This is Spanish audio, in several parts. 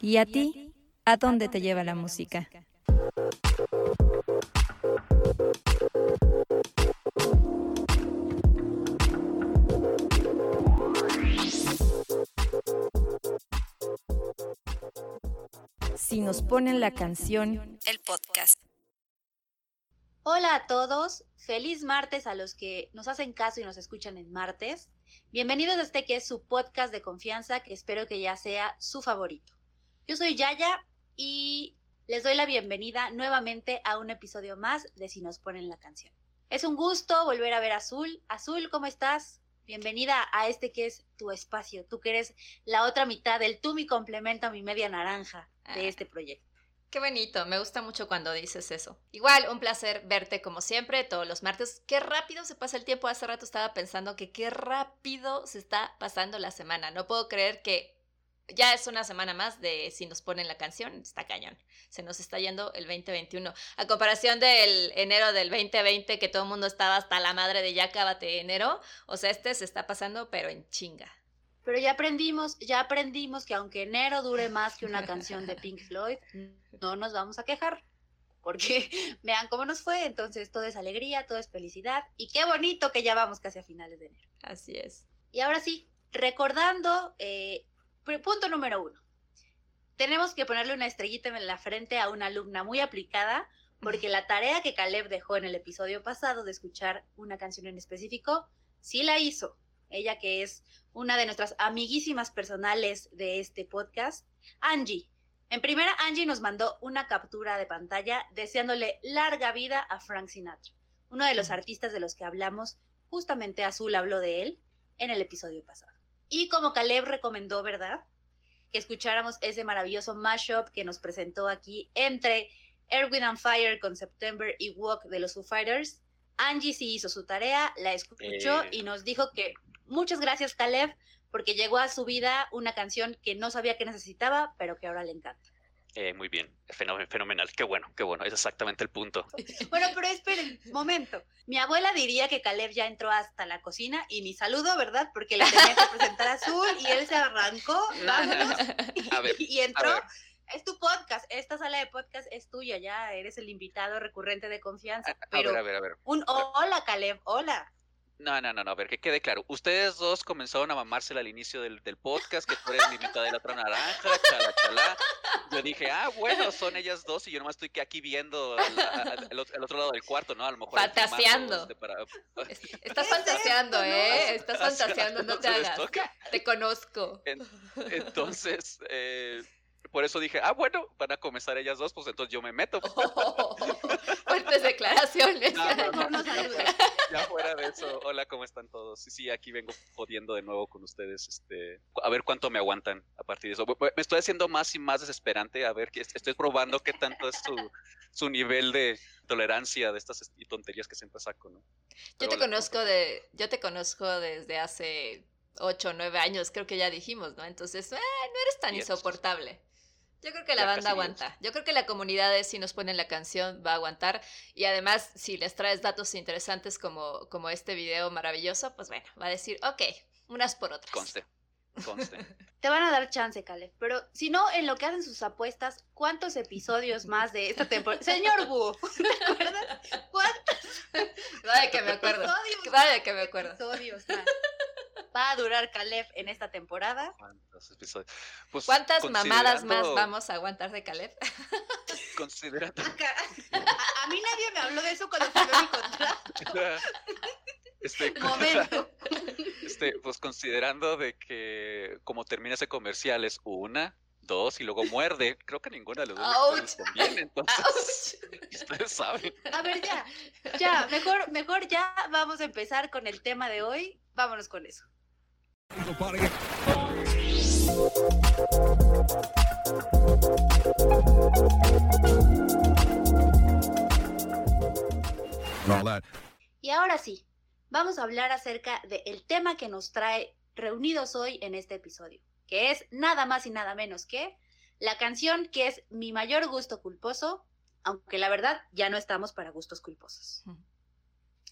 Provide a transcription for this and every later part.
¿Y a ti? ¿A dónde te lleva la música? Si nos ponen la canción, el podcast. Hola a todos, feliz martes a los que nos hacen caso y nos escuchan en martes. Bienvenidos a este que es su podcast de confianza, que espero que ya sea su favorito. Yo soy Yaya y les doy la bienvenida nuevamente a un episodio más de Si nos ponen la canción. Es un gusto volver a ver a Azul. Azul, ¿cómo estás? Bienvenida a este que es tu espacio, tú que eres la otra mitad del tú mi complemento, mi media naranja de Ah. este proyecto. Qué bonito, me gusta mucho cuando dices eso. Igual, un placer verte como siempre todos los martes. Qué rápido se pasa el tiempo. Hace rato estaba pensando que qué rápido se está pasando la semana. No puedo creer que ya es una semana más de si nos ponen la canción. Está cañón. Se nos está yendo el 2021. A comparación del enero del 2020 que todo el mundo estaba hasta la madre de ya cábate enero. O sea, este se está pasando pero en chinga. Pero ya aprendimos, ya aprendimos que aunque enero dure más que una canción de Pink Floyd, no nos vamos a quejar. Porque vean cómo nos fue, entonces todo es alegría, todo es felicidad. Y qué bonito que ya vamos casi a finales de enero. Así es. Y ahora sí, recordando, eh, punto número uno. Tenemos que ponerle una estrellita en la frente a una alumna muy aplicada, porque la tarea que Caleb dejó en el episodio pasado de escuchar una canción en específico, sí la hizo. Ella que es una de nuestras amiguísimas personales de este podcast, Angie. En primera, Angie nos mandó una captura de pantalla deseándole larga vida a Frank Sinatra, uno de los artistas de los que hablamos, justamente Azul habló de él en el episodio pasado. Y como Caleb recomendó, ¿verdad? Que escucháramos ese maravilloso mashup que nos presentó aquí entre Erwin and Fire con September y Walk de los Foo Fighters. Angie sí hizo su tarea, la escuchó Eh. y nos dijo que muchas gracias Caleb porque llegó a su vida una canción que no sabía que necesitaba, pero que ahora le encanta. Eh, muy bien, fenomenal, qué bueno, qué bueno, es exactamente el punto. Bueno, pero esperen, momento. Mi abuela diría que Caleb ya entró hasta la cocina y ni saludo, ¿verdad? Porque le tenía que presentar a Azul y él se arrancó, vámonos, A ver, y a entró. ver, Es tu podcast, esta sala de podcast es tuya, ya eres el invitado recurrente de confianza. a, a Pero ver, a ver, a ver. un hola, Caleb, hola. No, no, no, no, a ver, que quede claro. Ustedes dos comenzaron a mamársela al inicio del, del podcast, que tú eres mi mitad de la otra naranja, chala, chala. Yo dije, ah, bueno, son ellas dos y yo nomás estoy que aquí viendo al, al- al otro lado del cuarto, ¿no? A lo mejor. Fantaseando. este, para- Estás ¿Qué es fantaseando? ¿eh? Estás fantaseando, no te hagas. Te conozco. En- entonces, eh, por eso dije, ah, bueno, van a comenzar ellas dos, pues entonces yo me meto. fuertes declaraciones. No, no, no, ya fuera- Ya fuera de eso, hola, ¿cómo están todos? Sí, sí, aquí vengo jodiendo de nuevo con ustedes, este, a ver cuánto me aguantan a partir de eso. Me estoy haciendo más y más desesperante, a ver, estoy probando qué tanto es su, su nivel de tolerancia de estas est- tonterías que siempre saco, ¿no? Yo te hola, conozco de, yo te conozco desde hace ocho o nueve años, creo que ya dijimos, ¿no? Entonces, eh, no eres tan insoportable. Yo creo que la Ya banda aguanta. Yo creo que la comunidad de si nos ponen la canción va a aguantar. Y además, si les traes datos interesantes como, como este video maravilloso, pues bueno, va a decir, ok, unas por otras. Conste, conste. Te van a dar chance, Caleb. Pero si no, en lo que hacen sus apuestas, ¿cuántos episodios más de esta temporada? Señor Wu, ¿te acuerdas? ¿Cuántos Vaya que me acuerdo. Vaya que me acuerdo. episodios más va a durar Caleb en esta temporada? ¿Cuántos episodios? Pues, ¿Cuántas mamadas más vamos a aguantar de Caleb? Considerando, Acá- A, a mí nadie me habló de eso cuando firmé mi contrato. este, Momento. Este, pues considerando de que como termina ese comercial es una, dos y luego muerde, creo que ninguna de las dos Ouch. les conviene, entonces ¡Auch! ustedes saben. A ver, ya, ya, mejor, mejor ya vamos a empezar con el tema de hoy. Vámonos con eso. Y ahora sí, vamos a hablar acerca del tema que nos trae reunidos hoy en este episodio, que es nada más y nada menos que la canción que es mi mayor gusto culposo, aunque la verdad ya no estamos para gustos culposos.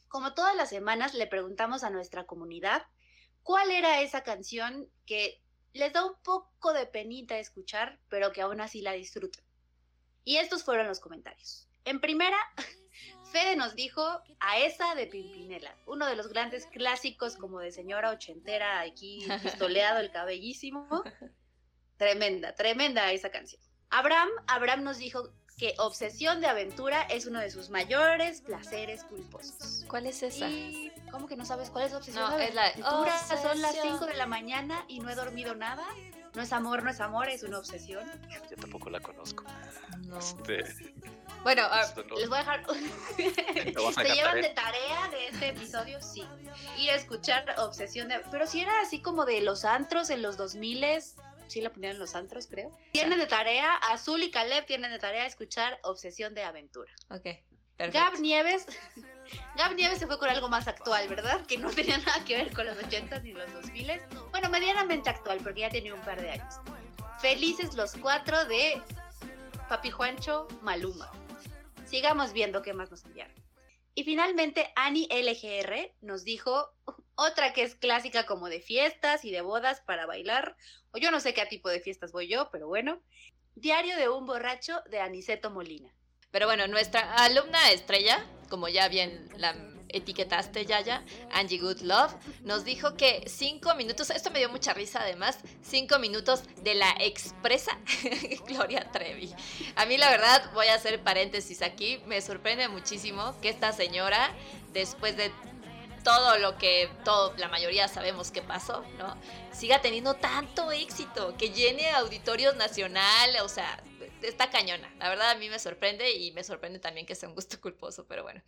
Como todas las semanas le preguntamos a nuestra comunidad cuál era esa canción que les da un poco de penita escuchar, pero que aún así la disfrutan. Y estos fueron los comentarios. En primera, Fede nos dijo a esa de Pimpinela, uno de los grandes clásicos como de señora ochentera, aquí pistoleado el cabellísimo. Tremenda, tremenda esa canción. Abraham, Abraham nos dijo que Obsesión de Aventura es uno de sus mayores placeres culposos. ¿Cuál es esa? ¿Cómo que no sabes cuál es Obsesión No, de es la Aventura? Son las obsesión. 5 de la mañana y no he dormido nada. No es amor, no es amor, es una obsesión. Yo tampoco la conozco. No. Este, Bueno, no- Les voy a dejar. ¿Se llevan de tarea de este episodio? Sí. Ir a escuchar Obsesión de. Pero si era así como de los antros en los 2000 Sí la ponían en los antros, creo. Tienen de tarea, Azul y Caleb tienen de tarea escuchar Obsesión de Aventura. ok. Perfecto. Gab Nieves. Gab Nieves se fue con algo más actual, ¿verdad? Que no tenía nada que ver con los 80 ni los 2000 Bueno, medianamente actual, porque ya tenía un par de años. Felices los cuatro de Papi Juancho Maluma. Sigamos viendo qué más nos enviaron. Y finalmente, Annie LGR nos dijo otra que es clásica como de fiestas y de bodas para bailar. O yo no sé qué tipo de fiestas voy yo, pero bueno. Diario de un borracho de Aniceto Molina. Pero bueno, nuestra alumna estrella, como ya bien la etiquetaste, Yaya, Angie Good Love, nos dijo que cinco minutos, esto me dio mucha risa además, cinco minutos de la expresa Gloria Trevi. A mí la verdad, voy a hacer paréntesis aquí, me sorprende muchísimo que esta señora, después de todo lo que todo, la mayoría sabemos que pasó, ¿no? Siga teniendo tanto éxito, que llene auditorios nacional, o sea, está cañona. La verdad a mí me sorprende y me sorprende también que sea un gusto culposo, pero bueno.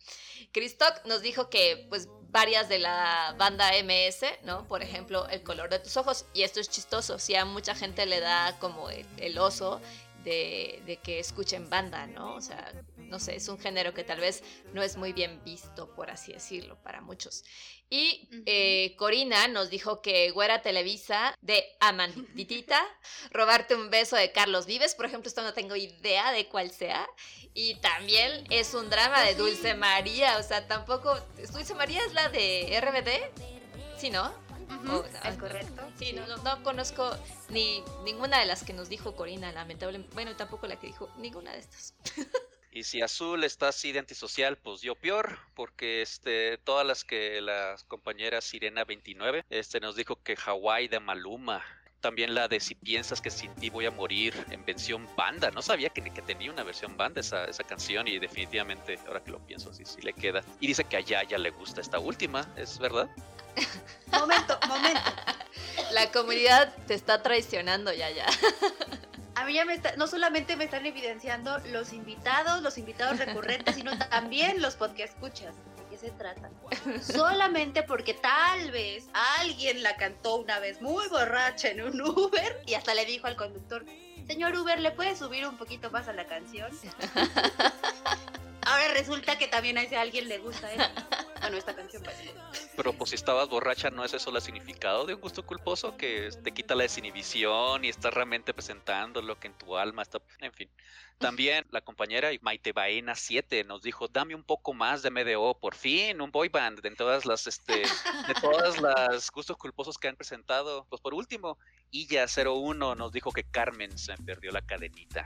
Christoc nos dijo que pues varias de la banda MS, ¿no? Por ejemplo, El color de tus ojos, y esto es chistoso, si a mucha gente le da como el, el oso de, de que escuchen banda, ¿no? O sea, no sé, es un género que tal vez no es muy bien visto, por así decirlo, para muchos. Y eh, Corina nos dijo que Güera Televisa de Amanditita, Robarte un beso de Carlos Vives, por ejemplo, esto no tengo idea de cuál sea. Y también es un drama de Dulce María, o sea, tampoco... Dulce María es la de RBD, ¿sí, no? Oh, es correcto. Sí, no, no, no conozco ni ninguna de las que nos dijo Corina, lamentablemente. Bueno, tampoco la que dijo ninguna de estas. Y si Azul está así de antisocial, pues yo peor, porque este, todas las que la compañera Sirena 29 este, nos dijo que Hawái de Maluma. También la de Si piensas que sin ti voy a morir en versión banda. No sabía que, que tenía una versión banda esa, esa canción y definitivamente, ahora que lo pienso, sí, sí le queda. Y dice que a Yaya le gusta esta última, ¿es verdad? Momento, momento. La comunidad te está traicionando, ya, ya. A mí ya me está, no solamente me están evidenciando los invitados, los invitados recurrentes, sino también los podcast escuchas. ¿De qué se trata? Solamente porque tal vez alguien la cantó una vez muy borracha en un Uber y hasta le dijo al conductor, señor Uber, ¿le puede subir un poquito más a la canción? Ahora resulta que también a ese alguien le gusta eso. Bueno, esta canción Pero pues si estabas borracha, ¿no es eso el significado de un gusto culposo? Que te quita la desinhibición y estás realmente presentando lo que en tu alma está... En fin. También la compañera Maite Baena 7 nos dijo, dame un poco más de MDO, por fin, un boy band de todas las, este, de todas las gustos culposos que han presentado. Pues por último, Illa 01 nos dijo que Carmen se perdió la cadenita.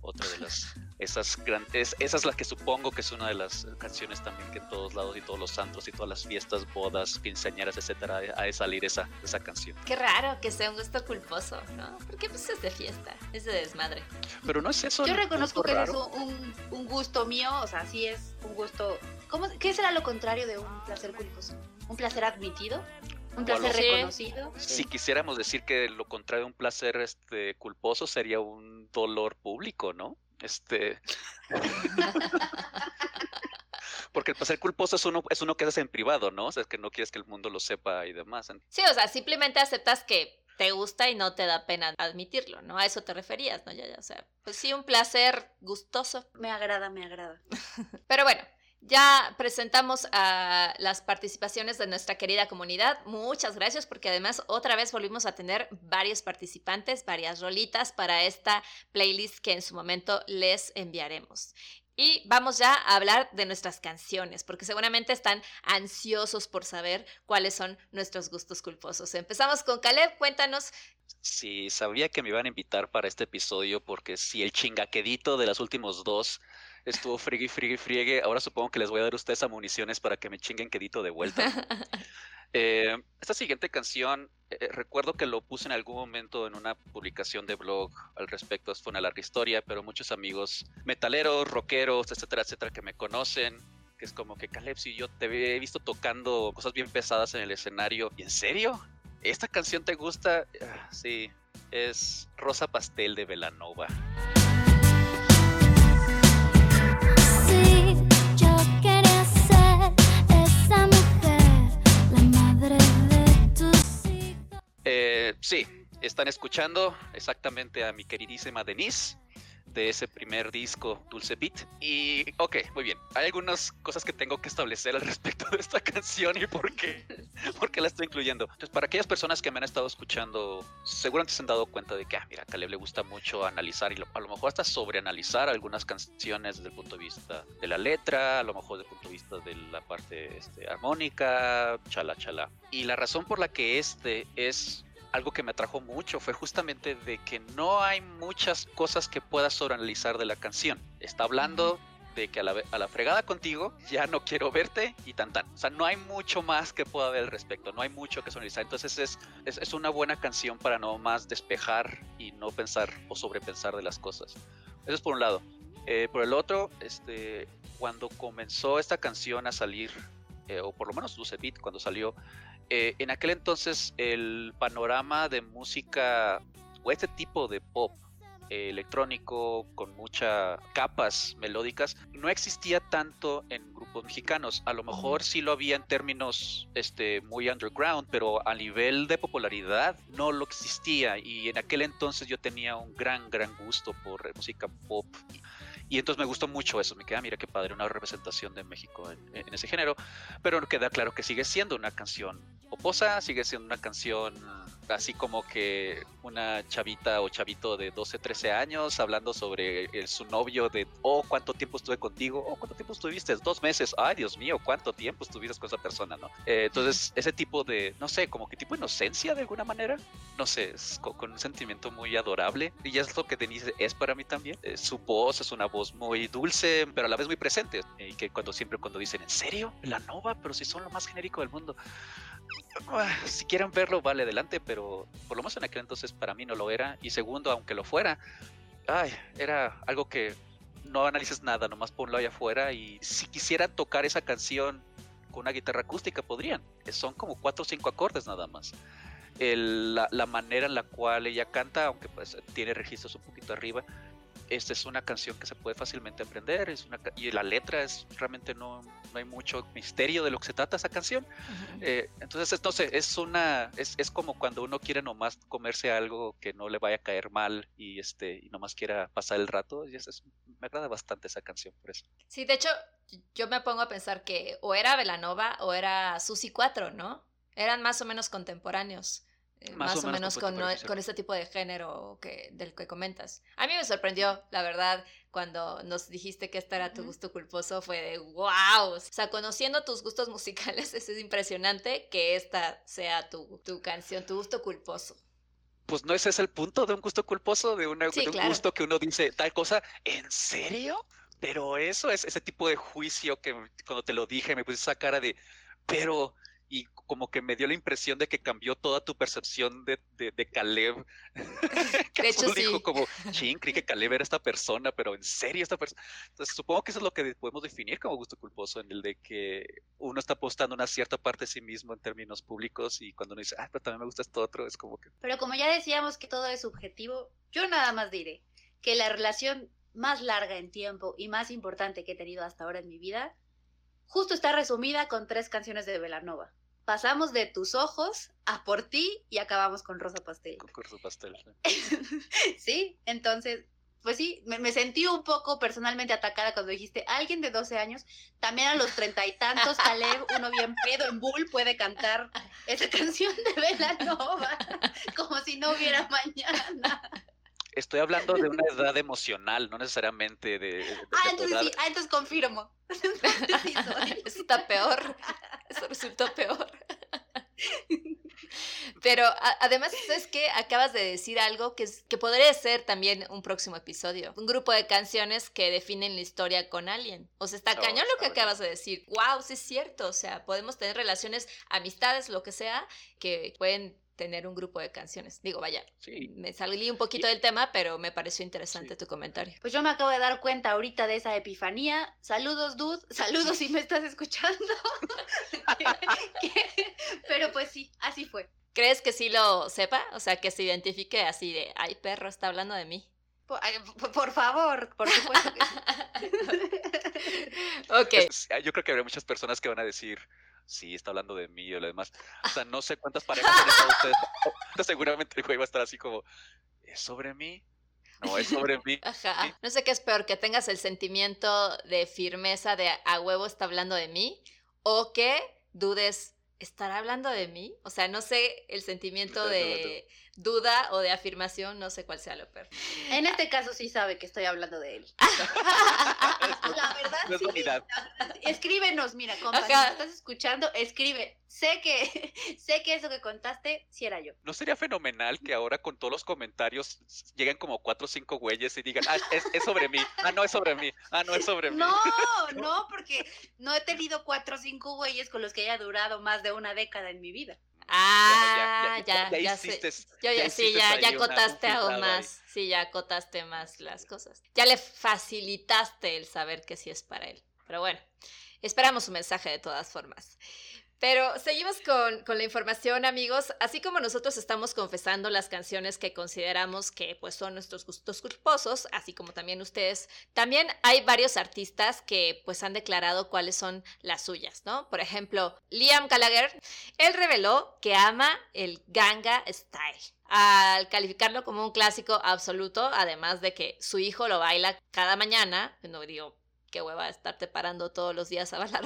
Otra de las, esas grandes, esa es la que supongo que es una de las canciones también que en todos lados y todos los santos y todas las fiestas, bodas, quinceañeras, etcétera, ha de salir esa, esa canción. Qué raro que sea un gusto culposo, ¿no? Porque pues es de fiesta, es de desmadre. Pero no es eso. Yo ¿no? reconozco que es un, un gusto mío, o sea, sí es un gusto. ¿cómo, ¿Qué será lo contrario de un placer culposo? ¿Un placer admitido? ¿Un placer Sí. reconocido? Si quisiéramos decir que lo contrario de un placer este culposo sería un dolor público, ¿no? Este porque el placer culposo es uno, es uno que haces en privado, ¿no? O sea, es que no quieres que el mundo lo sepa y demás. Sí, o sea, simplemente aceptas que te gusta y no te da pena admitirlo, ¿no? A eso te referías, ¿no? Ya, ya, o sea, pues sí, un placer gustoso. Me agrada, me agrada. Pero bueno, ya presentamos las participaciones de nuestra querida comunidad. Muchas gracias porque además otra vez volvimos a tener varios participantes, varias rolitas para esta playlist que en su momento les enviaremos. Y vamos ya a hablar de nuestras canciones, porque seguramente están ansiosos por saber cuáles son nuestros gustos culposos. Empezamos con Caleb, cuéntanos Sí, sabía que me iban a invitar para este episodio porque si el chingaquedito de los últimos dos estuvo friegue, friegue, friegue, ahora supongo que les voy a dar a ustedes a municiones para que me chinguen quedito de vuelta. Eh, esta siguiente canción, eh, recuerdo que lo puse en algún momento en una publicación de blog al respecto, fue una larga historia, pero muchos amigos metaleros, rockeros, etcétera, etcétera, que me conocen, que es como que Caleb, si yo te he visto tocando cosas bien pesadas en el escenario, ¿y en serio? ¿Esta canción te gusta? Ah, sí, es Rosa Pastel de Velanova. Sí, están escuchando exactamente a mi queridísima Denise de ese primer disco, Dulce Beat. Y, ok, muy bien. Hay algunas cosas que tengo que establecer al respecto de esta canción y por qué, por la estoy incluyendo. Entonces, para aquellas personas que me han estado escuchando, seguramente se han dado cuenta de que, ah, mira, a Caleb le gusta mucho analizar y a lo mejor hasta sobreanalizar algunas canciones desde el punto de vista de la letra, a lo mejor desde el punto de vista de la parte este, armónica, chala, chala. Y la razón por la que este es algo que me atrajo mucho fue justamente de que no hay muchas cosas que puedas sobreanalizar de la canción. Está hablando de que a la, fregada contigo ya no quiero verte y tan tan. O sea, no hay mucho más que pueda ver al respecto, no hay mucho que sobreanalizar. Entonces es, es, una buena canción para no más despejar y no pensar o sobrepensar de las cosas. Eso es por un lado. Eh, por el otro, este, cuando comenzó esta canción a salir, eh, o por lo menos Luce Beat cuando salió, eh, en aquel entonces el panorama de música o este tipo de pop eh, electrónico con muchas capas melódicas no existía tanto en grupos mexicanos. A lo mejor sí lo había en términos este, muy underground, pero a nivel de popularidad no lo existía. Y en aquel entonces yo tenía un gran, gran gusto por música pop. Y entonces me gustó mucho eso, me queda, mira qué padre, una representación de México en, ese género, pero queda claro que sigue siendo una canción poposa, sigue siendo una canción así como que una chavita o chavito de 12, 13 años hablando sobre su novio de, oh, cuánto tiempo estuve contigo, oh, cuánto tiempo estuviste, dos meses, ay, Dios mío, cuánto tiempo estuviste con esa persona, ¿no? Eh, entonces, ese tipo de, no sé, como que tipo de inocencia de alguna manera, no sé, es con, un sentimiento muy adorable y es lo que Denise es para mí también. Eh, su voz es una voz muy dulce, pero a la vez muy presente y que cuando siempre cuando dicen, ¿en serio? La Nova, pero si son lo más genérico del mundo. Ah, si quieren verlo, vale adelante, pero por lo menos en aquel entonces para mí no lo era. Y segundo, aunque lo fuera, ay, era algo que no analices nada, nomás ponlo allá afuera. Y si quisieran tocar esa canción con una guitarra acústica, podrían. Son como cuatro o cinco acordes nada más. la, manera en la cual ella canta, aunque pues tiene registros un poquito arriba, esta es una canción que se puede fácilmente aprender y la letra es realmente no, no hay mucho misterio de lo que se trata esa canción. Eh, entonces, no sé, es una, es, es, como cuando uno quiere nomás comerse algo que no le vaya a caer mal y este, y nomás quiera pasar el rato. Y es, me agrada bastante esa canción por eso. Sí, de hecho, yo me pongo a pensar que o era Velanova o era Susi 4, ¿no? Eran más o menos contemporáneos. Eh, más, o, menos, con, con, este tipo de género que, del que comentas. A mí me sorprendió, la verdad, cuando nos dijiste que este era tu gusto culposo, fue de wow. O sea, conociendo tus gustos musicales, es impresionante que esta sea tu, tu canción, tu gusto culposo. Pues no ese es el punto de un gusto culposo, de, un gusto que uno dice tal cosa, ¿en serio? Pero eso es ese tipo de juicio que cuando te lo dije me puse esa cara de, pero y como que me dio la impresión de que cambió toda tu percepción de, de, Caleb. de hecho, sí. dijo como, ching, creí que Caleb era esta persona, pero en serio esta persona. Entonces supongo que eso es lo que podemos definir como gusto culposo, en el de que uno está apostando una cierta parte de sí mismo en términos públicos y cuando uno dice, ah, pero también me gusta esto otro, es como que... Pero como ya decíamos que todo es subjetivo, yo nada más diré que la relación más larga en tiempo y más importante que he tenido hasta ahora en mi vida justo está resumida con tres canciones de Velanova. Pasamos de tus ojos a por ti y acabamos con Rosa Pastel. Con Rosa Pastel. Sí, entonces, pues sí, me, sentí un poco personalmente atacada cuando dijiste, alguien de 12 años, también a los treinta y tantos, Caleb, uno bien pedo en Bull, puede cantar esa canción de Velanova, como si no hubiera mañana estoy hablando de una edad emocional, no necesariamente de. ah, entonces sí, ah, entonces confirmo. Eso está peor. Eso resultó peor. Pero además, es que acabas de decir algo que, es, que podría ser también un próximo episodio. Un grupo de canciones que definen la historia con alguien. O sea, está oh, cañón lo que acabas de decir. Wow, sí es cierto. O sea, podemos tener relaciones, amistades, lo que sea, que pueden tener un grupo de canciones. Digo, vaya, me salí un poquito del tema, pero me pareció interesante tu comentario. Pues yo me acabo de dar cuenta ahorita de esa epifanía. Saludos, dude. Saludos si me estás escuchando. pero pues sí, así fue. ¿Crees que sí lo sepa? O sea, que se identifique así de, ay, perro, está hablando de mí. Por, favor, por supuesto que ok. Yo creo que habrá muchas personas que van a decir, sí, está hablando de mí o lo demás. O sea, no sé cuántas parejas han ustedes. Seguramente el juego va a estar así como, ¿es sobre mí? No, es sobre mí. Ajá. No sé qué es peor, que tengas el sentimiento de firmeza de a huevo está hablando de mí o que dudes, ¿estará hablando de mí? O sea, no sé el sentimiento de duda o de afirmación, no sé cuál sea lo peor. En este caso sí sabe que estoy hablando de él. La verdad, sí. Escríbenos, mira, compa, si estás escuchando, escribe. Sé que, sé que eso que contaste, sí era yo. ¿No sería fenomenal que ahora con todos los comentarios lleguen como cuatro o cinco güeyes y digan, ah, es, es, sobre mí, ah, no es sobre mí, ah, no es sobre mí? No, no, porque no he tenido cuatro o cinco güeyes con los que haya durado más de una década en mi vida. Ah, ya, ya, ya, sé. Yo ya, sí, ya, ya acotaste aún más. Sí, ya acotaste más las cosas. Ya le facilitaste el saber que sí es para él. Pero bueno, esperamos su mensaje de todas formas. Pero seguimos con, la información, amigos. Así como nosotros estamos confesando las canciones que consideramos que pues, son nuestros gustos culposos, así como también ustedes, también hay varios artistas que pues han declarado cuáles son las suyas, ¿no? Por ejemplo, Liam Gallagher, él reveló que ama el Ganga Style al calificarlo como un clásico absoluto, además de que su hijo lo baila cada mañana, no digo, qué hueva estarte parando todos los días a bailar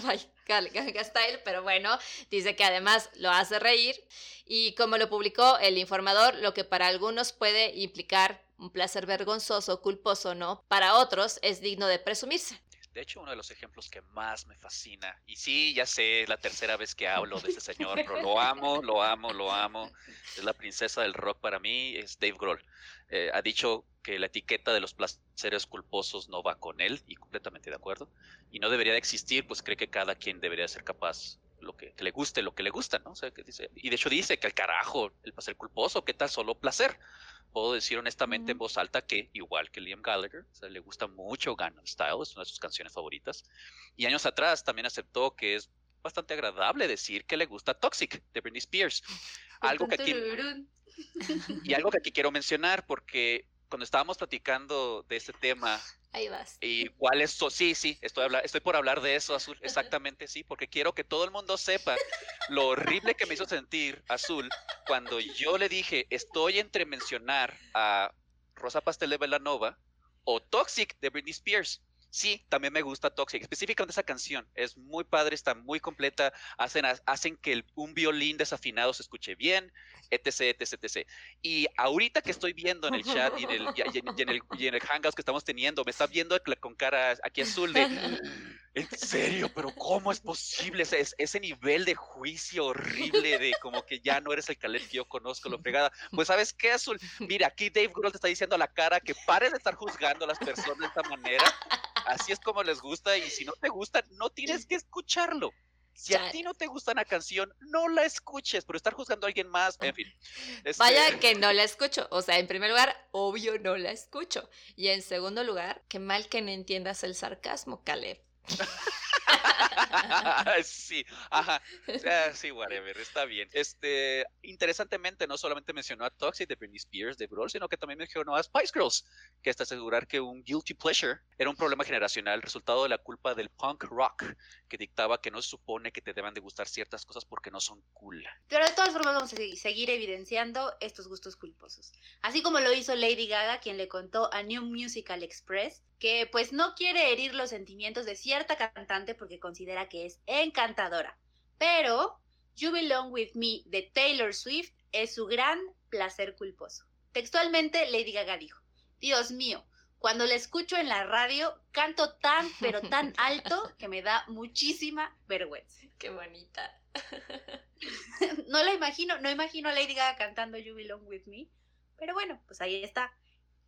Style, pero bueno, dice que además lo hace reír y como lo publicó el informador, lo que para algunos puede implicar un placer vergonzoso, culposo, ¿no? Para otros es digno de presumirse. De hecho, uno de los ejemplos que más me fascina, y sí, ya sé, es la tercera vez que hablo de ese señor, pero lo amo, lo amo, lo amo. Es la princesa del rock para mí, es Dave Grohl. Eh, ha dicho que la etiqueta de los placeres culposos no va con él, y completamente de acuerdo. Y no debería de existir, pues cree que cada quien debería ser capaz lo que, le guste, lo que le gusta, ¿no? O sea, que dice, y de hecho dice que al carajo, el placer culposo, ¿qué tal solo placer? puedo decir honestamente en voz alta que, igual que Liam Gallagher, le gusta mucho Gangnam Style, es una de sus canciones favoritas. Y años atrás también aceptó que es bastante agradable decir que le gusta Toxic de Britney Spears. Algo que aquí, y algo que aquí quiero mencionar porque cuando estábamos platicando de este tema Ahí vas. ¿Y cuál es? Sí, sí, estoy, estoy por hablar de eso, Azul. Exactamente, sí, porque quiero que todo el mundo sepa lo horrible que me hizo sentir Azul cuando yo le dije, estoy entre mencionar a Rosa Pastel de Velanova o Toxic de Britney Spears. Sí, también me gusta Toxic, específicamente esa canción. Es muy padre, está muy completa. Hacen, hacen que un violín desafinado se escuche bien, etc, etc, etc. Y ahorita que estoy viendo en el chat y en el, y en, el, Hangouts que estamos teniendo, me está viendo con cara aquí azul de... En serio, pero ¿cómo es posible ese, ese nivel de juicio horrible de como que ya no eres el Caleb que yo conozco, lo pegada? Pues ¿sabes qué, Azul? Mira, aquí Dave Grohl te está diciendo a la cara que pares de estar juzgando a las personas de esta manera. Así es como les gusta y si no te gusta, no tienes que escucharlo. Si a ti no te gusta una canción, no la escuches, por estar juzgando a alguien más, en fin. Vaya este que no la escucho. O sea, en primer lugar, obvio no la escucho. Y en segundo lugar, qué mal que no entiendas el sarcasmo, Caleb. sí, ajá. sí, whatever, está bien. Este, interesantemente, no solamente mencionó a Toxic de Britney Spears, de Brawl, sino que también mencionó a Spice Girls, que hasta asegurar que un guilty pleasure era un problema generacional, resultado de la culpa del punk rock, que dictaba que no se supone que te deban de gustar ciertas cosas porque no son cool. Pero de todas formas vamos a seguir evidenciando estos gustos culposos. Así como lo hizo Lady Gaga, quien le contó a New Musical Express que pues no quiere herir los sentimientos de cierta cantante porque considera que es encantadora. Pero You Belong With Me de Taylor Swift es su gran placer culposo. Textualmente, Lady Gaga dijo, Dios mío, Cuando la escucho en la radio, canto tan, pero tan alto que me da muchísima vergüenza. Qué bonita. no la imagino, no imagino a Lady Gaga cantando You Belong With Me, pero bueno, pues ahí está.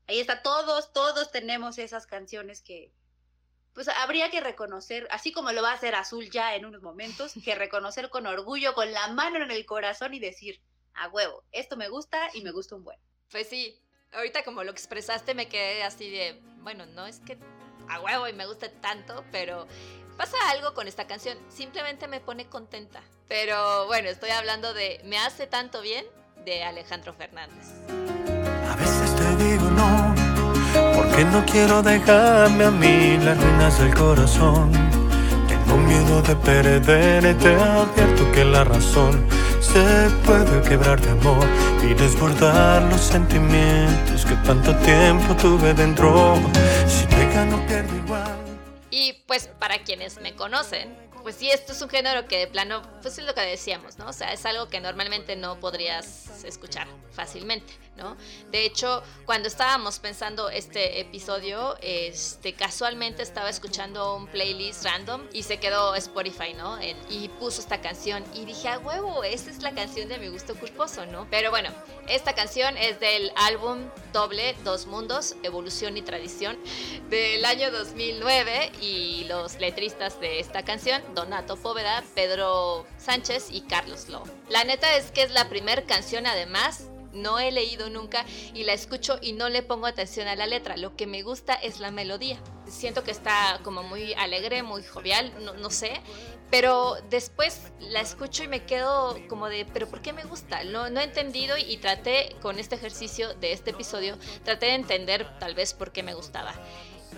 Ahí está, todos, todos tenemos esas canciones que, pues habría que reconocer, así como lo va a hacer Azul ya en unos momentos, que reconocer con orgullo, con la mano en el corazón y decir, a huevo, esto me gusta y me gusta un buen. Pues sí, ahorita como lo expresaste me quedé así de, bueno, no es que a huevo y me guste tanto, pero pasa algo con esta canción, simplemente me pone contenta. Pero bueno, estoy hablando de Me hace tanto bien de Alejandro Fernández. Porque no quiero dejarme a mí las ruinas del corazón. Tengo miedo de perderte, advierto que la razón se puede quebrar de amor y desbordar los sentimientos que tanto tiempo tuve dentro. Si te gano, pierdo igual. Y pues para quienes me conocen, pues sí, esto es un género que de plano, pues es lo que decíamos, ¿no? O sea, es algo que normalmente no podrías escuchar fácilmente, ¿no? De hecho, cuando estábamos pensando este episodio, este, casualmente estaba escuchando un playlist random y se quedó Spotify, ¿no? y puso esta canción y dije, a huevo, esta es la canción de mi gusto culposo, ¿no? Pero bueno, esta canción es del álbum doble Dos Mundos, Evolución y Tradición del año 2009 y los letristas de esta canción Donato Póveda, Pedro Sánchez y Carlos Lowe. La neta es que es la primera canción además no he leído nunca y la escucho y no le pongo atención a la letra. Lo que me gusta es la melodía. Siento que está como muy alegre, muy jovial, no, sé. Pero después la escucho y me quedo como de, ¿pero por qué me gusta? No, no he entendido y traté con este ejercicio de este episodio, traté de entender tal vez por qué me gustaba.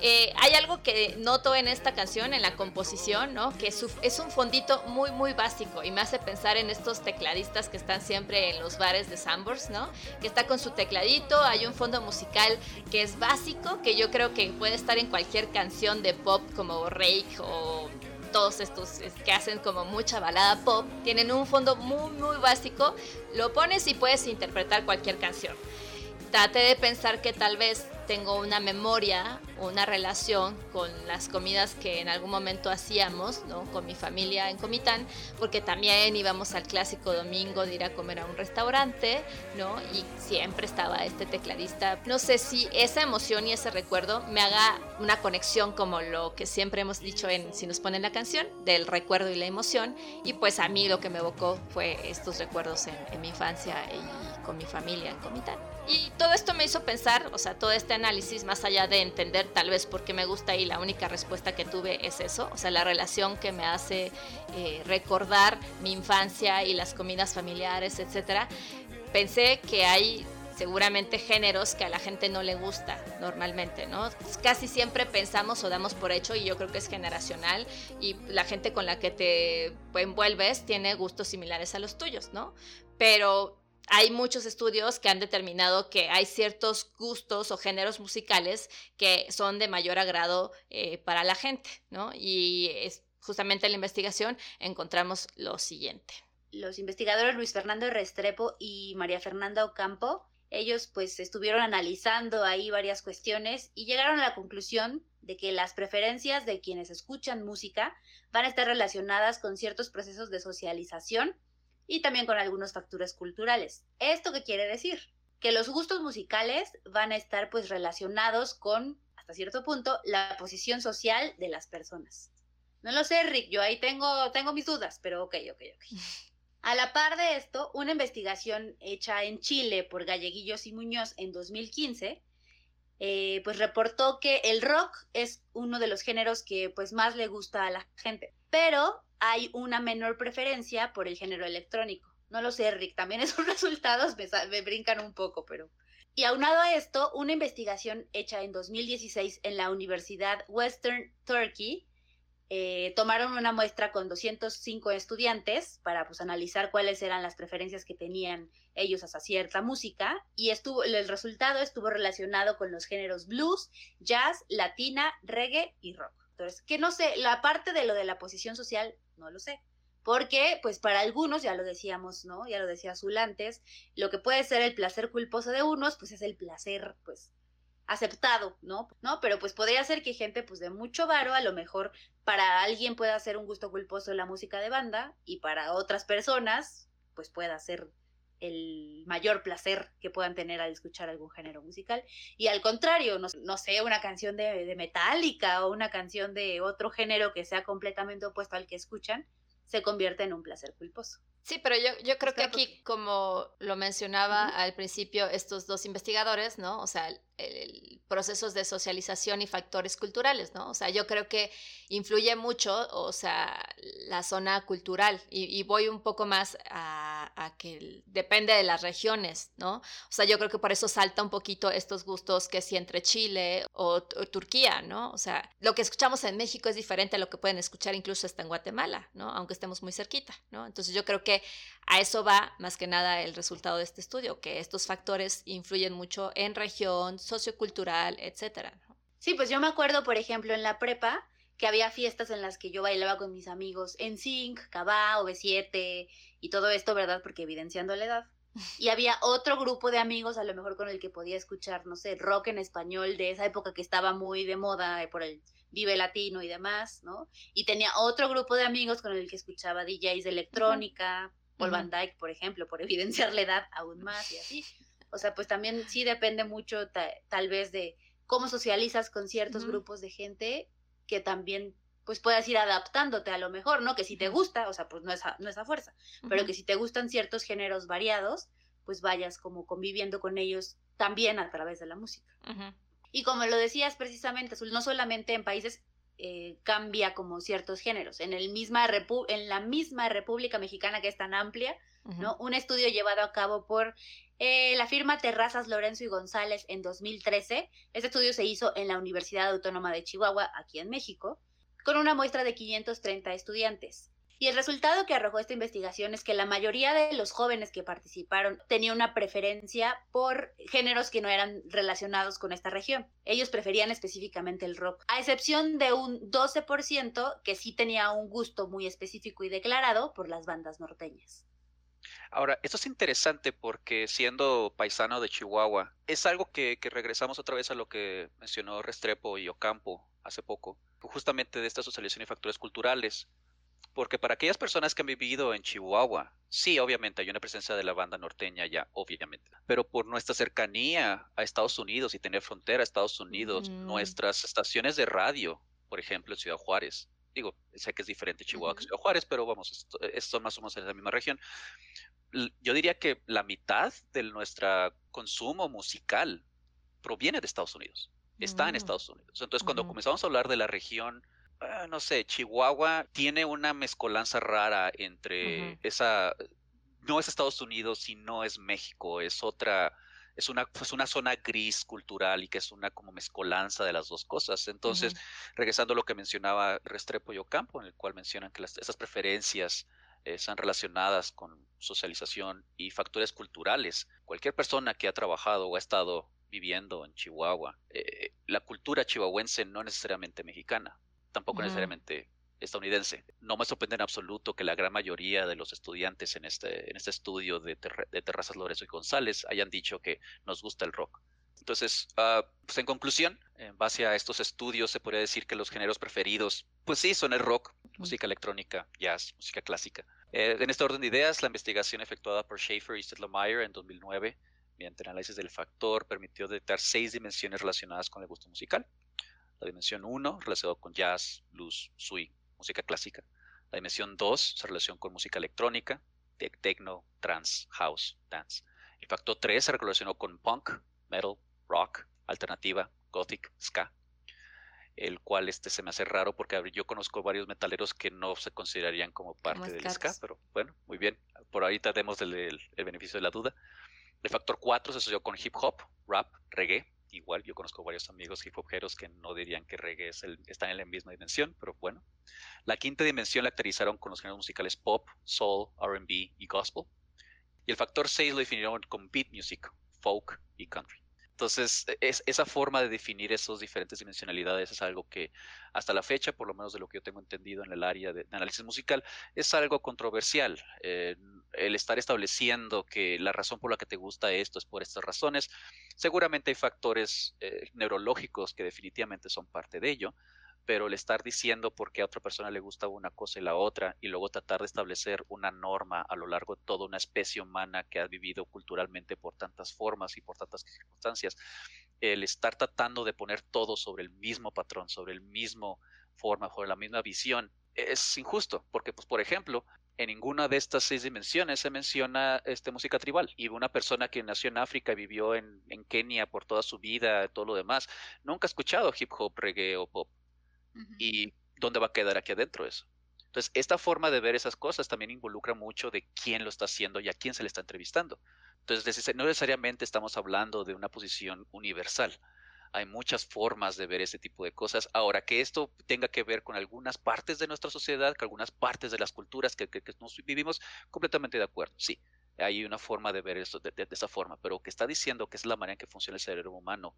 Eh, hay algo que noto en esta canción, en la composición, ¿no? Que es, un fondito muy, muy básico y me hace pensar en estos tecladistas que están siempre en los bares de Sambors, ¿no? Que está con su tecladito, hay un fondo musical que es básico, que yo creo que puede estar en cualquier canción de pop como Rake o todos estos que hacen como mucha balada pop, tienen un fondo muy, muy básico, lo pones y puedes interpretar cualquier canción. Trate de pensar que tal vez tengo una memoria, una relación con las comidas que en algún momento hacíamos, ¿no? Con mi familia en Comitán, porque también íbamos al clásico domingo de ir a comer a un restaurante, ¿no? Y siempre estaba este tecladista. No sé si esa emoción y ese recuerdo me haga una conexión como lo que siempre hemos dicho en Si nos ponen la canción, del recuerdo y la emoción. Y pues a mí lo que me evocó fue estos recuerdos en, en mi infancia y con mi familia en Comitán. Y todo esto me hizo pensar, o sea, todo este análisis, más allá de entender tal vez por qué me gusta y la única respuesta que tuve es eso, o sea, la relación que me hace eh, recordar mi infancia y las comidas familiares, etcétera, pensé que hay seguramente géneros que a la gente no le gusta normalmente, ¿no? Casi siempre pensamos o damos por hecho, y yo creo que es generacional, y la gente con la que te envuelves tiene gustos similares a los tuyos, ¿no? Pero hay muchos estudios que han determinado que hay ciertos gustos o géneros musicales que son de mayor agrado eh, para la gente, ¿no? Y es, justamente en la investigación encontramos lo siguiente. Los investigadores Luis Fernando Restrepo y María Fernanda Ocampo, ellos pues estuvieron analizando ahí varias cuestiones y llegaron a la conclusión de que las preferencias de quienes escuchan música van a estar relacionadas con ciertos procesos de socialización y también con algunos factores culturales. ¿Esto qué quiere decir? Que los gustos musicales van a estar pues relacionados con, hasta cierto punto, la posición social de las personas. No lo sé, Rick, yo ahí tengo, tengo mis dudas, pero ok, ok, ok. A la par de esto, una investigación hecha en Chile por Galleguillos y Muñoz en 2015, eh, pues reportó que el rock es uno de los géneros que pues más le gusta a la gente, pero hay una menor preferencia por el género electrónico. No lo sé, Rick, también esos resultados me, brincan un poco, pero... Y aunado a esto, una investigación hecha en 2016 en la Universidad Western Turkey, eh, tomaron una muestra con 205 estudiantes para pues, analizar cuáles eran las preferencias que tenían ellos hacia cierta música y estuvo, el resultado estuvo relacionado con los géneros blues, jazz, latina, reggae y rock. Que no sé, la parte de lo de la posición social, no lo sé. Porque, pues para algunos, ya lo decíamos, ¿no? Ya lo decía Azul antes, lo que puede ser el placer culposo de unos, pues es el placer, pues, aceptado, ¿no? ¿no? Pero pues podría ser que gente pues de mucho varo, a lo mejor para alguien pueda ser un gusto culposo la música de banda y para otras personas pues pueda ser el mayor placer que puedan tener al escuchar algún género musical. Y al contrario, no, sé, una canción de, de Metallica o una canción de otro género que sea completamente opuesto al que escuchan, se convierte en un placer culposo. Sí, pero yo, yo creo que aquí, como lo mencionaba al principio estos dos investigadores, ¿no? O sea, el, procesos de socialización y factores culturales, ¿no? O sea, yo creo que influye mucho, o sea, la zona cultural y, voy un poco más a, que depende de las regiones, ¿no? O sea, yo creo que por eso salta un poquito estos gustos que si entre Chile o, Turquía, ¿no? O sea, lo que escuchamos en México es diferente a lo que pueden escuchar incluso hasta en Guatemala, ¿no? Aunque estemos muy cerquita, ¿no? Entonces yo creo que a eso va más que nada el resultado de este estudio, que estos factores influyen mucho en región, sociocultural, etcétera. Sí, pues yo me acuerdo, por ejemplo, en la prepa, que había fiestas en las que yo bailaba con mis amigos en Sync, Cabá, OV7 y todo esto, ¿verdad? Porque evidenciando la edad. Y había otro grupo de amigos, a lo mejor con el que podía escuchar, no sé, rock en español de esa época que estaba muy de moda eh, por el Vive Latino y demás, ¿no? Y tenía otro grupo de amigos con el que escuchaba DJs de electrónica, Paul Van Dyke, por ejemplo, por evidenciar la edad aún más y así. O sea, pues también sí depende mucho tal vez de cómo socializas con ciertos grupos de gente que también pues puedas ir adaptándote a lo mejor, ¿no? Que si te gusta, o sea, pues no es a, no es a fuerza, pero que si te gustan ciertos géneros variados, pues vayas como conviviendo con ellos también a través de la música. Y como lo decías precisamente, no solamente en países eh, cambia como ciertos géneros. En, el misma en la misma República Mexicana que es tan amplia, ¿no? Un estudio llevado a cabo por eh, la firma Terrazas Lorenzo y González en 2013. Este estudio se hizo en la Universidad Autónoma de Chihuahua, aquí en México, con una muestra de 530 estudiantes. Y el resultado que arrojó esta investigación es que la mayoría de los jóvenes que participaron tenía una preferencia por géneros que no eran relacionados con esta región. Ellos preferían específicamente el rock, a excepción de un 12% que sí tenía un gusto muy específico y declarado por las bandas norteñas. Ahora, esto es interesante porque siendo paisano de Chihuahua, es algo que, que regresamos otra vez a lo que mencionó Restrepo y Ocampo hace poco, justamente de esta socialización y factores culturales. Porque para aquellas personas que han vivido en Chihuahua, sí, obviamente hay una presencia de la banda norteña ya, obviamente. Pero por nuestra cercanía a Estados Unidos y tener frontera a Estados Unidos, nuestras estaciones de radio, por ejemplo, en Ciudad Juárez, digo, sé que es diferente Chihuahua que Ciudad Juárez, pero vamos, esto, esto más o menos en la misma región. Yo diría que la mitad de nuestro consumo musical proviene de Estados Unidos, está en mm. Estados Unidos. Entonces, cuando comenzamos a hablar de la región Ah, no sé, Chihuahua tiene una mezcolanza rara entre esa, no es Estados Unidos y no es México, es otra, es una, pues una zona gris cultural y que es una como mezcolanza de las dos cosas. Entonces, regresando a lo que mencionaba Restrepo y Ocampo, en el cual mencionan que las, esas preferencias están relacionadas con socialización y factores culturales. Cualquier persona que ha trabajado o ha estado viviendo en Chihuahua, eh, la cultura chihuahuense no necesariamente mexicana, tampoco necesariamente estadounidense. No me sorprende en absoluto que la gran mayoría de los estudiantes en este, en este estudio de, de Terrazas Lorenzo y González hayan dicho que nos gusta el rock. Entonces, uh, pues en conclusión, en base a estos estudios se podría decir que los géneros preferidos, pues sí, son el rock, música electrónica, jazz, música clásica. Eh, en este orden de ideas, la investigación efectuada por Schaefer y Stedlemeyer en 2009, mediante análisis del factor, permitió detectar seis dimensiones relacionadas con el gusto musical. La dimensión 1 relacionado con jazz, blues, swing, música clásica. La dimensión 2 se relaciona con música electrónica, techno, trance, house, dance. El factor 3 se relacionó con punk, metal, rock, alternativa, gothic, ska. El cual este se me hace raro porque yo conozco varios metaleros que no se considerarían como parte del ska, pero bueno, muy bien. Por ahorita demos el, el beneficio de la duda. El factor 4 se asoció con hip hop, rap, reggae, igual yo conozco varios amigos hip hoperos que no dirían que reggae es el, están en la misma dimensión, pero bueno. La quinta dimensión la caracterizaron con los géneros musicales pop, soul, RB y gospel. Y el factor 6 lo definieron con beat music, folk y country. Entonces, es, esa forma de definir esas diferentes dimensionalidades es algo que hasta la fecha, por lo menos de lo que yo tengo entendido en el área de, análisis musical, es algo controversial. Eh, el estar estableciendo que la razón por la que te gusta esto es por estas razones, Seguramente hay factores eh, neurológicos que definitivamente son parte de ello, pero el estar diciendo por qué a otra persona le gusta una cosa y la otra, y luego tratar de establecer una norma a lo largo de toda una especie humana que ha vivido culturalmente por tantas formas y por tantas circunstancias, el estar tratando de poner todo sobre el mismo patrón, sobre el mismo forma, sobre la misma visión, es injusto, porque, pues, por ejemplo, en ninguna de estas seis dimensiones se menciona este, música tribal. Y una persona que nació en África y vivió en, en Kenia por toda su vida, todo lo demás, nunca ha escuchado hip hop, reggae o pop. ¿Y dónde va a quedar aquí adentro eso? Entonces, esta forma de ver esas cosas también involucra mucho de quién lo está haciendo y a quién se le está entrevistando. Entonces, no necesariamente estamos hablando de una posición universal. Hay muchas formas de ver ese tipo de cosas. Ahora, que esto tenga que ver con algunas partes de nuestra sociedad, con algunas partes de las culturas que, nos vivimos, completamente de acuerdo. Sí, hay una forma de ver esto de, de, esa forma, pero que está diciendo que es la manera en que funciona el cerebro humano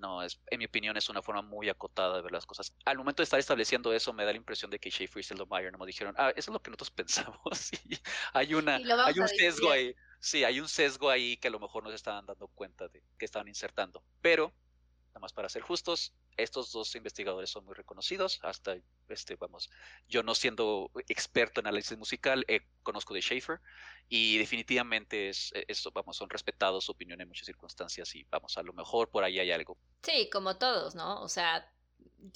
no, es, en mi opinión es una forma muy acotada de ver las cosas. Al momento de estar estableciendo eso, me da la impresión de que Schaefer y Seldomeyer no me dijeron, ah, eso es lo que nosotros pensamos. hay, una, hay un sesgo ahí. Sí, hay un sesgo ahí que a lo mejor no se estaban dando cuenta de que estaban insertando. Pero nada más para ser justos, estos dos investigadores son muy reconocidos, hasta, este, vamos, yo no siendo experto en análisis musical, eh, conozco de Schaefer y definitivamente es, e, vamos, son respetados su opinión en muchas circunstancias y vamos, a lo mejor por ahí hay algo. Sí, como todos, ¿no? O sea,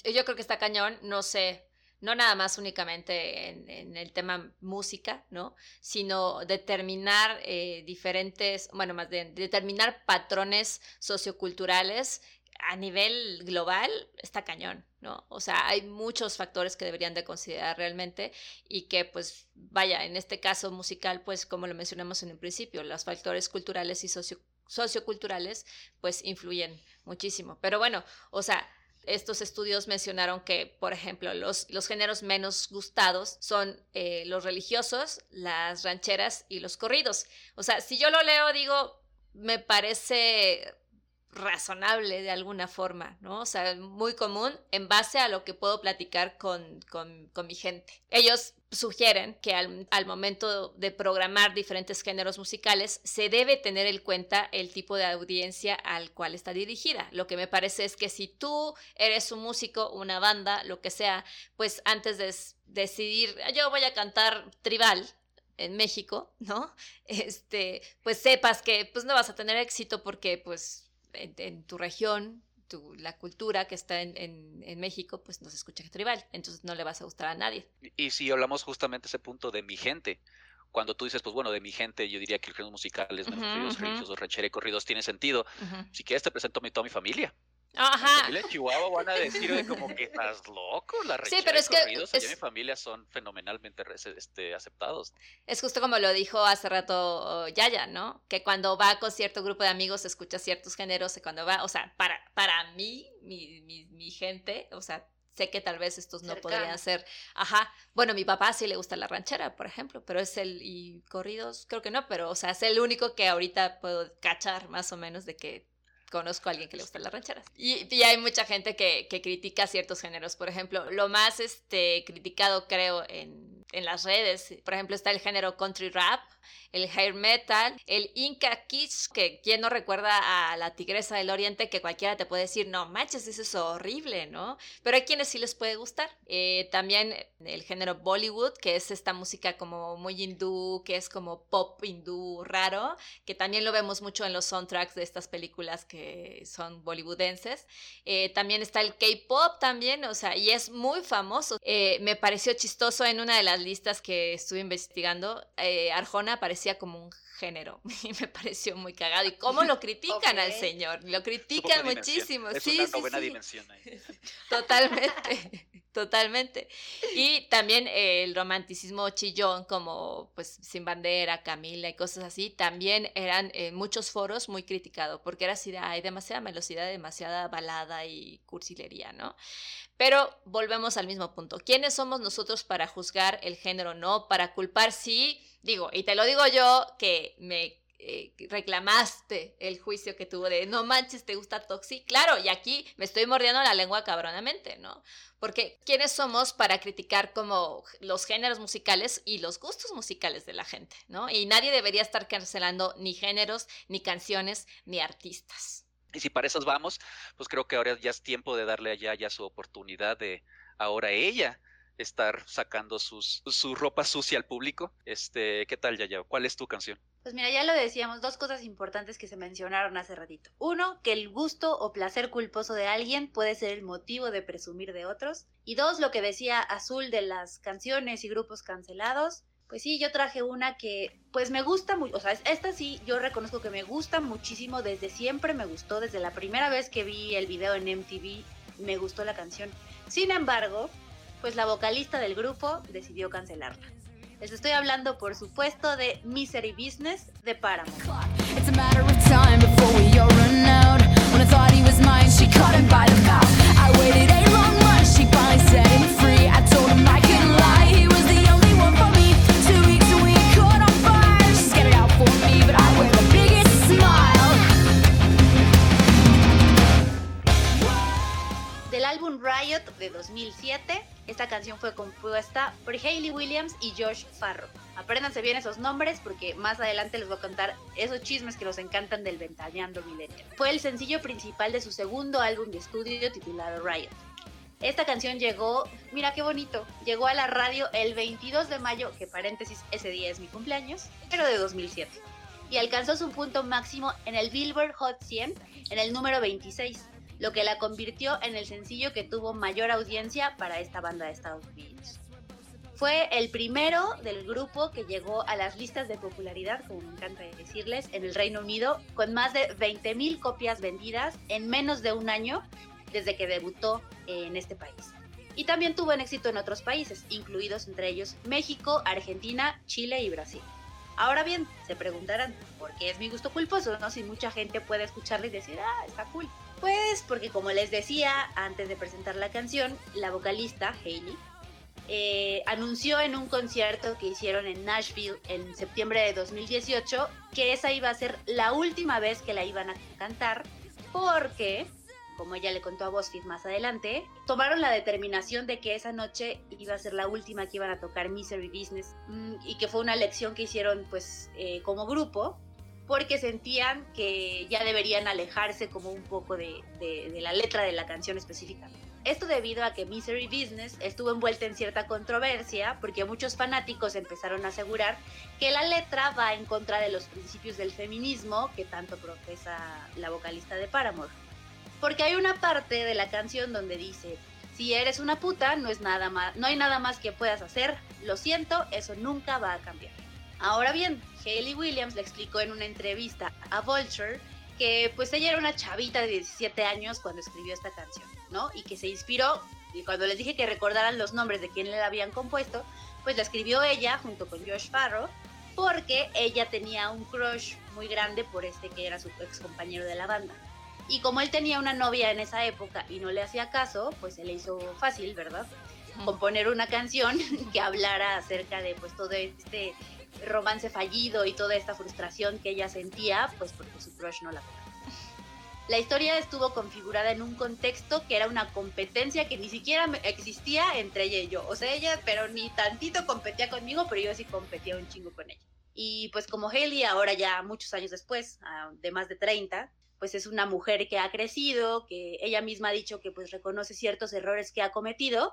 yo creo que está cañón, no sé, no nada más únicamente en, el tema música, ¿no? Sino determinar eh, diferentes, bueno, más bien, determinar patrones socioculturales a nivel global está cañón, ¿no? O sea, hay muchos factores que deberían de considerar realmente y que pues vaya, en este caso musical, pues como lo mencionamos en un principio, los factores culturales y socioculturales pues influyen muchísimo. Pero bueno, o sea, estos estudios mencionaron que, por ejemplo, los, los géneros menos gustados son eh, los religiosos, las rancheras y los corridos. O sea, si yo lo leo, digo, me parece razonable de alguna forma, ¿no? O sea, muy común en base a lo que puedo platicar con, con, mi gente. Ellos sugieren que al, al, momento de programar diferentes géneros musicales se debe tener en cuenta el tipo de audiencia al cual está dirigida. Lo que me parece es que si tú eres un músico, una banda, lo que sea, pues antes de decidir, yo voy a cantar tribal, en México, ¿no? Este, pues sepas que pues no vas a tener éxito porque pues en, tu región, tu, la cultura que está en, en, México, pues no se escucha tribal, entonces no le vas a gustar a nadie. Y, si hablamos justamente ese punto de mi gente, cuando tú dices, pues bueno, de mi gente, yo diría que el género musical es uh -huh, religiosos, ranchera y corridos tiene sentido. Si quieres te presento a toda mi familia. Ajá. En Chihuahua van a decir de como que estás loco, la sí, pero es que es... mi familia son fenomenalmente este, aceptados. Es justo como lo dijo hace rato Yaya, ¿no? Que cuando va con cierto grupo de amigos escucha ciertos géneros y cuando va, o sea, para, para mí, mi, mi, mi gente, o sea, sé que tal vez estos no podrían ser, ajá, bueno, mi papá sí le gusta la ranchera, por ejemplo, pero es el, y corridos, creo que no, pero, o sea, es el único que ahorita puedo cachar más o menos de que conozco a alguien que le gusta las rancheras. Y, y hay mucha gente que, que, critica ciertos géneros. Por ejemplo, lo más este, criticado creo en, en las redes, por ejemplo, está el género country rap, el hair metal, el Inca Kitsch, que quien no recuerda a la Tigresa del Oriente, que cualquiera te puede decir, no manches, eso es horrible, ¿no? Pero hay quienes sí les puede gustar. Eh, también el género Bollywood, que es esta música como muy hindú, que es como pop hindú raro, que también lo vemos mucho en los soundtracks de estas películas que son bollywoodenses. Eh, también está el K-pop también, o sea, y es muy famoso. Eh, me pareció chistoso en una de las listas que estuve investigando, Arjona parecía como un género y me pareció muy cagado. ¿Y cómo lo critican al señor? Lo critican muchísimo. Es sí, una sí, sí. dimensión ahí. Totalmente, totalmente. Y también el romanticismo chillón como pues Sin Bandera, Camila y cosas así, también eran en muchos foros muy criticados porque era así de, hay demasiada velocidad, demasiada balada y cursilería, ¿no? Pero volvemos al mismo punto. ¿Quiénes somos nosotros para juzgar el género? No, para culpar, sí, digo, y te lo digo yo que me eh, reclamaste el juicio que tuvo de no manches, te gusta Toxi. Claro, y aquí me estoy mordiendo la lengua cabronamente, ¿no? Porque ¿quiénes somos para criticar como los géneros musicales y los gustos musicales de la gente, ¿no? Y nadie debería estar cancelando ni géneros, ni canciones, ni artistas. Y si para esas vamos, pues creo que ahora ya es tiempo de darle allá ya su oportunidad de ahora ella estar sacando sus, su ropa sucia al público. Este, ¿qué tal, Yaya? ¿Cuál es tu canción? Pues mira, ya lo decíamos, dos cosas importantes que se mencionaron hace ratito. Uno, que el gusto o placer culposo de alguien puede ser el motivo de presumir de otros. Y dos, lo que decía Azul de las canciones y grupos cancelados. Pues sí, yo traje una que pues me gusta mucho, o sea, esta sí yo reconozco que me gusta muchísimo, desde siempre me gustó, desde la primera vez que vi el video en MTV me gustó la canción. Sin embargo, pues la vocalista del grupo decidió cancelarla. Les estoy hablando, por supuesto, de Misery Business de Paramore. Del álbum Riot de 2007, esta canción fue compuesta por Hayley Williams y Josh Farro. Apréndanse bien esos nombres porque más adelante les voy a contar esos chismes que nos encantan del Ventaneando Millennial. Fue el sencillo principal de su segundo álbum de estudio titulado Riot. Esta canción llegó, mira qué bonito, llegó a la radio el 22 de mayo, que paréntesis, ese día es mi cumpleaños, pero de 2007. Y alcanzó su punto máximo en el Billboard Hot 100 en el número 26 lo que la convirtió en el sencillo que tuvo mayor audiencia para esta banda de Estados Unidos. Fue el primero del grupo que llegó a las listas de popularidad, como me encanta decirles, en el Reino Unido, con más de 20.000 copias vendidas en menos de un año desde que debutó en este país. Y también tuvo un éxito en otros países, incluidos entre ellos México, Argentina, Chile y Brasil. Ahora bien, se preguntarán, ¿por qué es mi gusto culposo? ¿no? Si mucha gente puede escucharlo y decir, ah, está cool. Pues porque como les decía antes de presentar la canción, la vocalista Hailey eh, anunció en un concierto que hicieron en Nashville en septiembre de 2018 que esa iba a ser la última vez que la iban a cantar porque, como ella le contó a BuzzFeed más adelante, tomaron la determinación de que esa noche iba a ser la última que iban a tocar Misery Business mm, y que fue una lección que hicieron pues eh, como grupo porque sentían que ya deberían alejarse como un poco de, la letra de la canción específica. Esto debido a que Misery Business estuvo envuelta en cierta controversia porque muchos fanáticos empezaron a asegurar que la letra va en contra de los principios del feminismo que tanto profesa la vocalista de Paramore. Porque hay una parte de la canción donde dice, si eres una puta, no, es nada más, no hay nada más que puedas hacer, lo siento, eso nunca va a cambiar. Ahora bien, Hayley Williams le explicó en una entrevista a Vulture que pues ella era una chavita de 17 años cuando escribió esta canción, ¿no? Y que se inspiró, y cuando les dije que recordaran los nombres de quien le la habían compuesto, pues la escribió ella junto con Josh Farrow, porque ella tenía un crush muy grande por este que era su ex compañero de la banda. Y como él tenía una novia en esa época y no le hacía caso, pues se le hizo fácil, ¿verdad? Componer una canción que hablara acerca de pues todo este romance fallido y toda esta frustración que ella sentía, pues porque su crush no la tocaba. La historia estuvo configurada en un contexto que era una competencia que ni siquiera existía entre ella y yo. O sea, ella, pero ni tantito competía conmigo, pero yo sí competía un chingo con ella. Y pues como Haley, ahora ya muchos años después, de más de 30, pues es una mujer que ha crecido, que ella misma ha dicho que pues reconoce ciertos errores que ha cometido,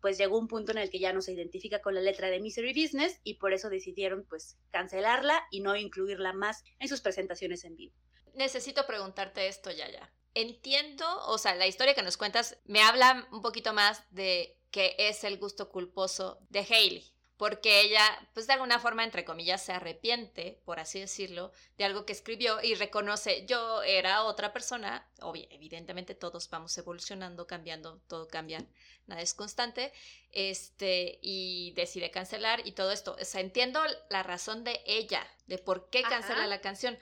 pues llegó un punto en el que ya no se identifica con la letra de Misery Business y por eso decidieron pues cancelarla y no incluirla más en sus presentaciones en vivo. Necesito preguntarte esto, Yaya. Entiendo, o sea, la historia que nos cuentas me habla un poquito más de que es el gusto culposo de Hailey porque ella, pues de alguna forma, entre comillas, se arrepiente, por así decirlo, de algo que escribió y reconoce, yo era otra persona, obvio, evidentemente todos vamos evolucionando, cambiando, todo cambia, nada es constante, este, y decide cancelar y todo esto. O sea, entiendo la razón de ella, de por qué cancela la canción,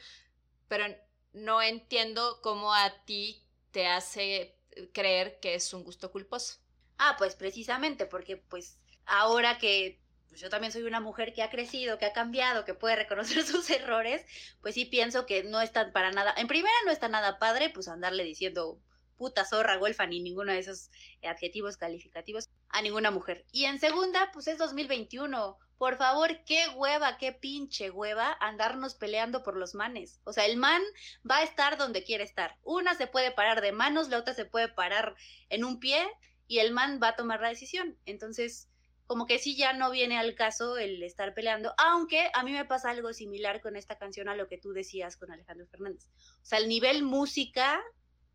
pero no entiendo cómo a ti te hace creer que es un gusto culposo. Ah, pues precisamente, porque pues ahora que pues yo también soy una mujer que ha crecido, que ha cambiado, que puede reconocer sus errores, pues sí pienso que no está para nada, en primera no está nada padre, pues andarle diciendo puta zorra, golfa, ni ninguno de esos adjetivos calificativos a ninguna mujer. Y en segunda, pues es 2021. Por favor, qué hueva, qué pinche hueva andarnos peleando por los manes. O sea, el man va a estar donde quiere estar. Una se puede parar de manos, la otra se puede parar en un pie y el man va a tomar la decisión. Entonces, como que sí ya no viene al caso el estar peleando, aunque a mí me pasa algo similar con esta canción a lo que tú decías con Alejandro Fernández. O sea, el nivel música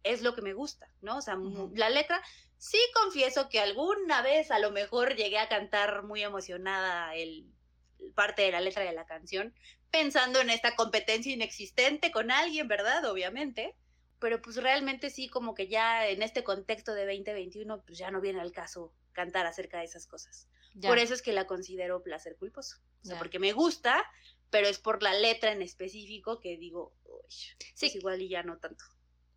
es lo que me gusta, ¿no? O sea, la letra, sí confieso que alguna vez a lo mejor llegué a cantar muy emocionada el parte de la letra de la canción, pensando en esta competencia inexistente con alguien, ¿verdad? Obviamente. Pero pues realmente sí, como que ya en este contexto de 2021, pues ya no viene al caso cantar acerca de esas cosas. Por eso es que la considero placer culposo. O sea, porque me gusta, pero es por la letra en específico que digo, sí. Pues igual y ya no tanto.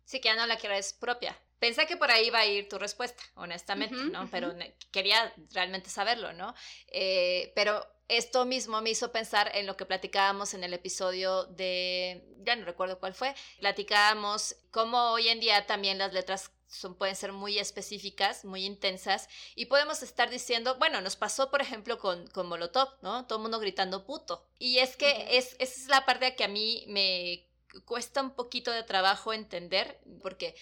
Sí, que ya no la quieres propia. Pensé que por ahí iba a ir tu respuesta, honestamente, ¿no? Pero quería realmente saberlo, ¿no? Eh, pero esto mismo me hizo pensar en lo que platicábamos en el episodio de, ya no recuerdo cuál fue, platicábamos cómo hoy en día también las letras son, pueden ser muy específicas, muy intensas, y podemos estar diciendo, bueno, nos pasó, por ejemplo, con, con Molotov, ¿no? Todo el mundo gritando puto. Y es que es, esa es la parte que a mí me cuesta un poquito de trabajo entender, porque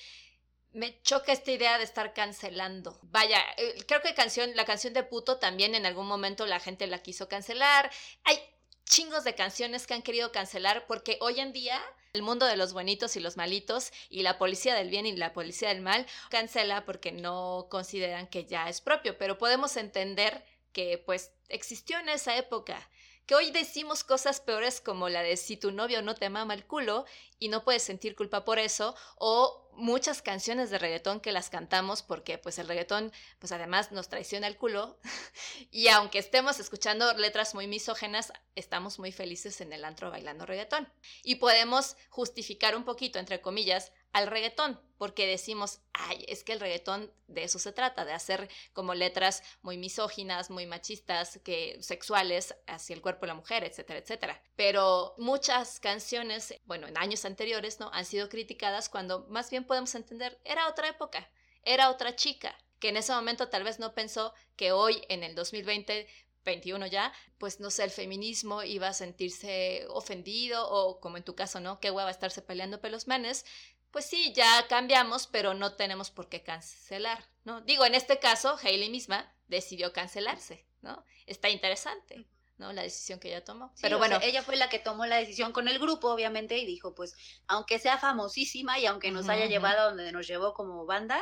me choca esta idea de estar cancelando. Vaya, eh, creo que canción, la canción de puto también en algún momento la gente la quiso cancelar. Hay chingos de canciones que han querido cancelar porque hoy en día el mundo de los buenitos y los malitos y la policía del bien y la policía del mal cancela porque no consideran que ya es propio, pero podemos entender que pues existió en esa época que hoy decimos cosas peores como la de si tu novio no te mama el culo y no puedes sentir culpa por eso, o muchas canciones de reggaetón que las cantamos porque pues el reggaetón pues además nos traiciona el culo y aunque estemos escuchando letras muy misógenas, estamos muy felices en el antro bailando reggaetón. Y podemos justificar un poquito, entre comillas, al reggaetón, porque decimos, ay, es que el reggaetón de eso se trata, de hacer como letras muy misóginas, muy machistas, que sexuales hacia el cuerpo de la mujer, etcétera, etcétera. Pero muchas canciones, bueno, en años anteriores, ¿no? Han sido criticadas cuando más bien podemos entender, era otra época, era otra chica, que en ese momento tal vez no pensó que hoy, en el 2020, 21 ya, pues no sé, el feminismo iba a sentirse ofendido o como en tu caso, ¿no? Qué hueva estarse peleando pelos manes, pues sí, ya cambiamos, pero no tenemos por qué cancelar, ¿no? Digo, en este caso, Hailey misma decidió cancelarse, ¿no? Está interesante. ¿No? La decisión que ella tomó. Pero bueno, ella fue la que tomó la decisión con el grupo, obviamente, y dijo, pues, aunque sea famosísima y aunque nos haya llevado a donde nos llevó como banda,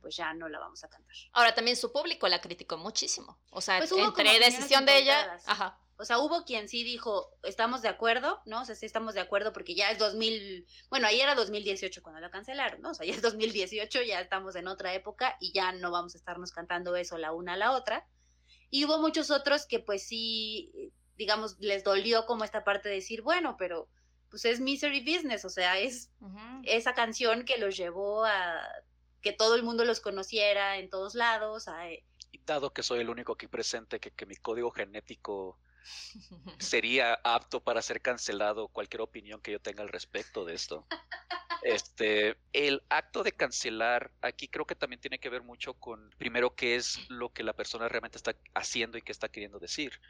pues ya no la vamos a cantar. Ahora, también su público la criticó muchísimo. O sea, pues entre decisión de ella, ajá, o sea, hubo quien sí dijo, estamos de acuerdo, ¿no? O sea, sí estamos de acuerdo porque ya es 2000, bueno, ahí era 2018 cuando la cancelaron, ¿no? O sea, ya es 2018, ya estamos en otra época y ya no vamos a estarnos cantando eso la una a la otra. Y hubo muchos otros que pues sí, digamos, les dolió como esta parte de decir, bueno, pero pues es Misery Business, o sea, es esa canción que los llevó a que todo el mundo los conociera en todos lados. A, y dado que soy el único aquí presente, que, que mi código genético sería apto para ser cancelado cualquier opinión que yo tenga al respecto de esto. Este, el acto de cancelar aquí creo que también tiene que ver mucho con, primero, qué es lo que la persona realmente está haciendo y qué está queriendo decir.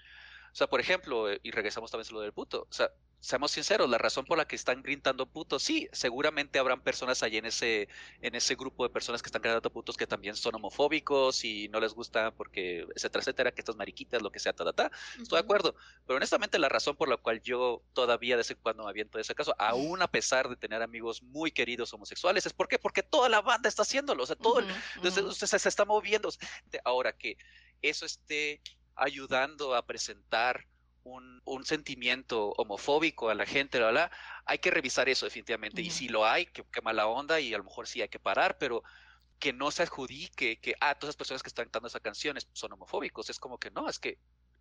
O sea, por ejemplo, y regresamos también a lo del puto, o sea, seamos sinceros, la razón por la que están gritando putos, sí, seguramente habrán personas ahí en ese, en ese grupo de personas que están gritando putos que también son homofóbicos y no les gusta porque, etcétera, etcétera, que estas mariquitas, lo que sea, ta, ta, ta. Estoy de acuerdo. Pero honestamente, la razón por la cual yo todavía de vez en cuando me aviento de ese caso, aún a pesar de tener amigos muy queridos homosexuales, es porque, porque toda la banda está haciéndolo, o sea, todo, entonces, se, se está moviendo. Ahora que eso esté ayudando a presentar un, sentimiento homofóbico a la gente, ¿verdad? hay que revisar eso definitivamente. Y si lo hay, qué, mala onda y a lo mejor sí hay que parar, pero que no se adjudique que, ah, todas las personas que están cantando esa canción son homofóbicos. Es como que no, es que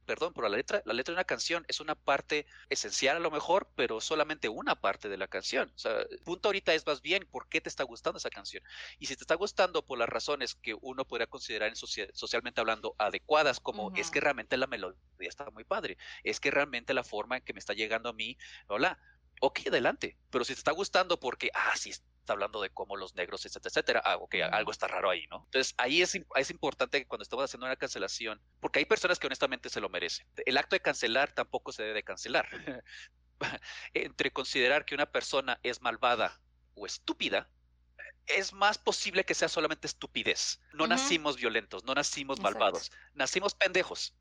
perdón, pero la letra, la letra de una canción es una parte esencial a lo mejor, pero solamente una parte de la canción. O sea, el punto ahorita es más bien por qué te está gustando esa canción. Y si te está gustando por las razones que uno podría considerar en socialmente hablando adecuadas, como es que realmente la melodía está muy padre, es que realmente la forma en que me está llegando a mí, hola, ok, adelante. Pero si te está gustando porque, ah, sí, está hablando de cómo los negros, etcétera, etcétera. Ah, ok, algo está raro ahí, ¿no? Entonces, ahí es, es importante que cuando estamos haciendo una cancelación, porque hay personas que honestamente se lo merecen. El acto de cancelar tampoco se debe de cancelar. Entre considerar que una persona es malvada o estúpida, es más posible que sea solamente estupidez. No nacimos violentos, no nacimos malvados, nacimos pendejos.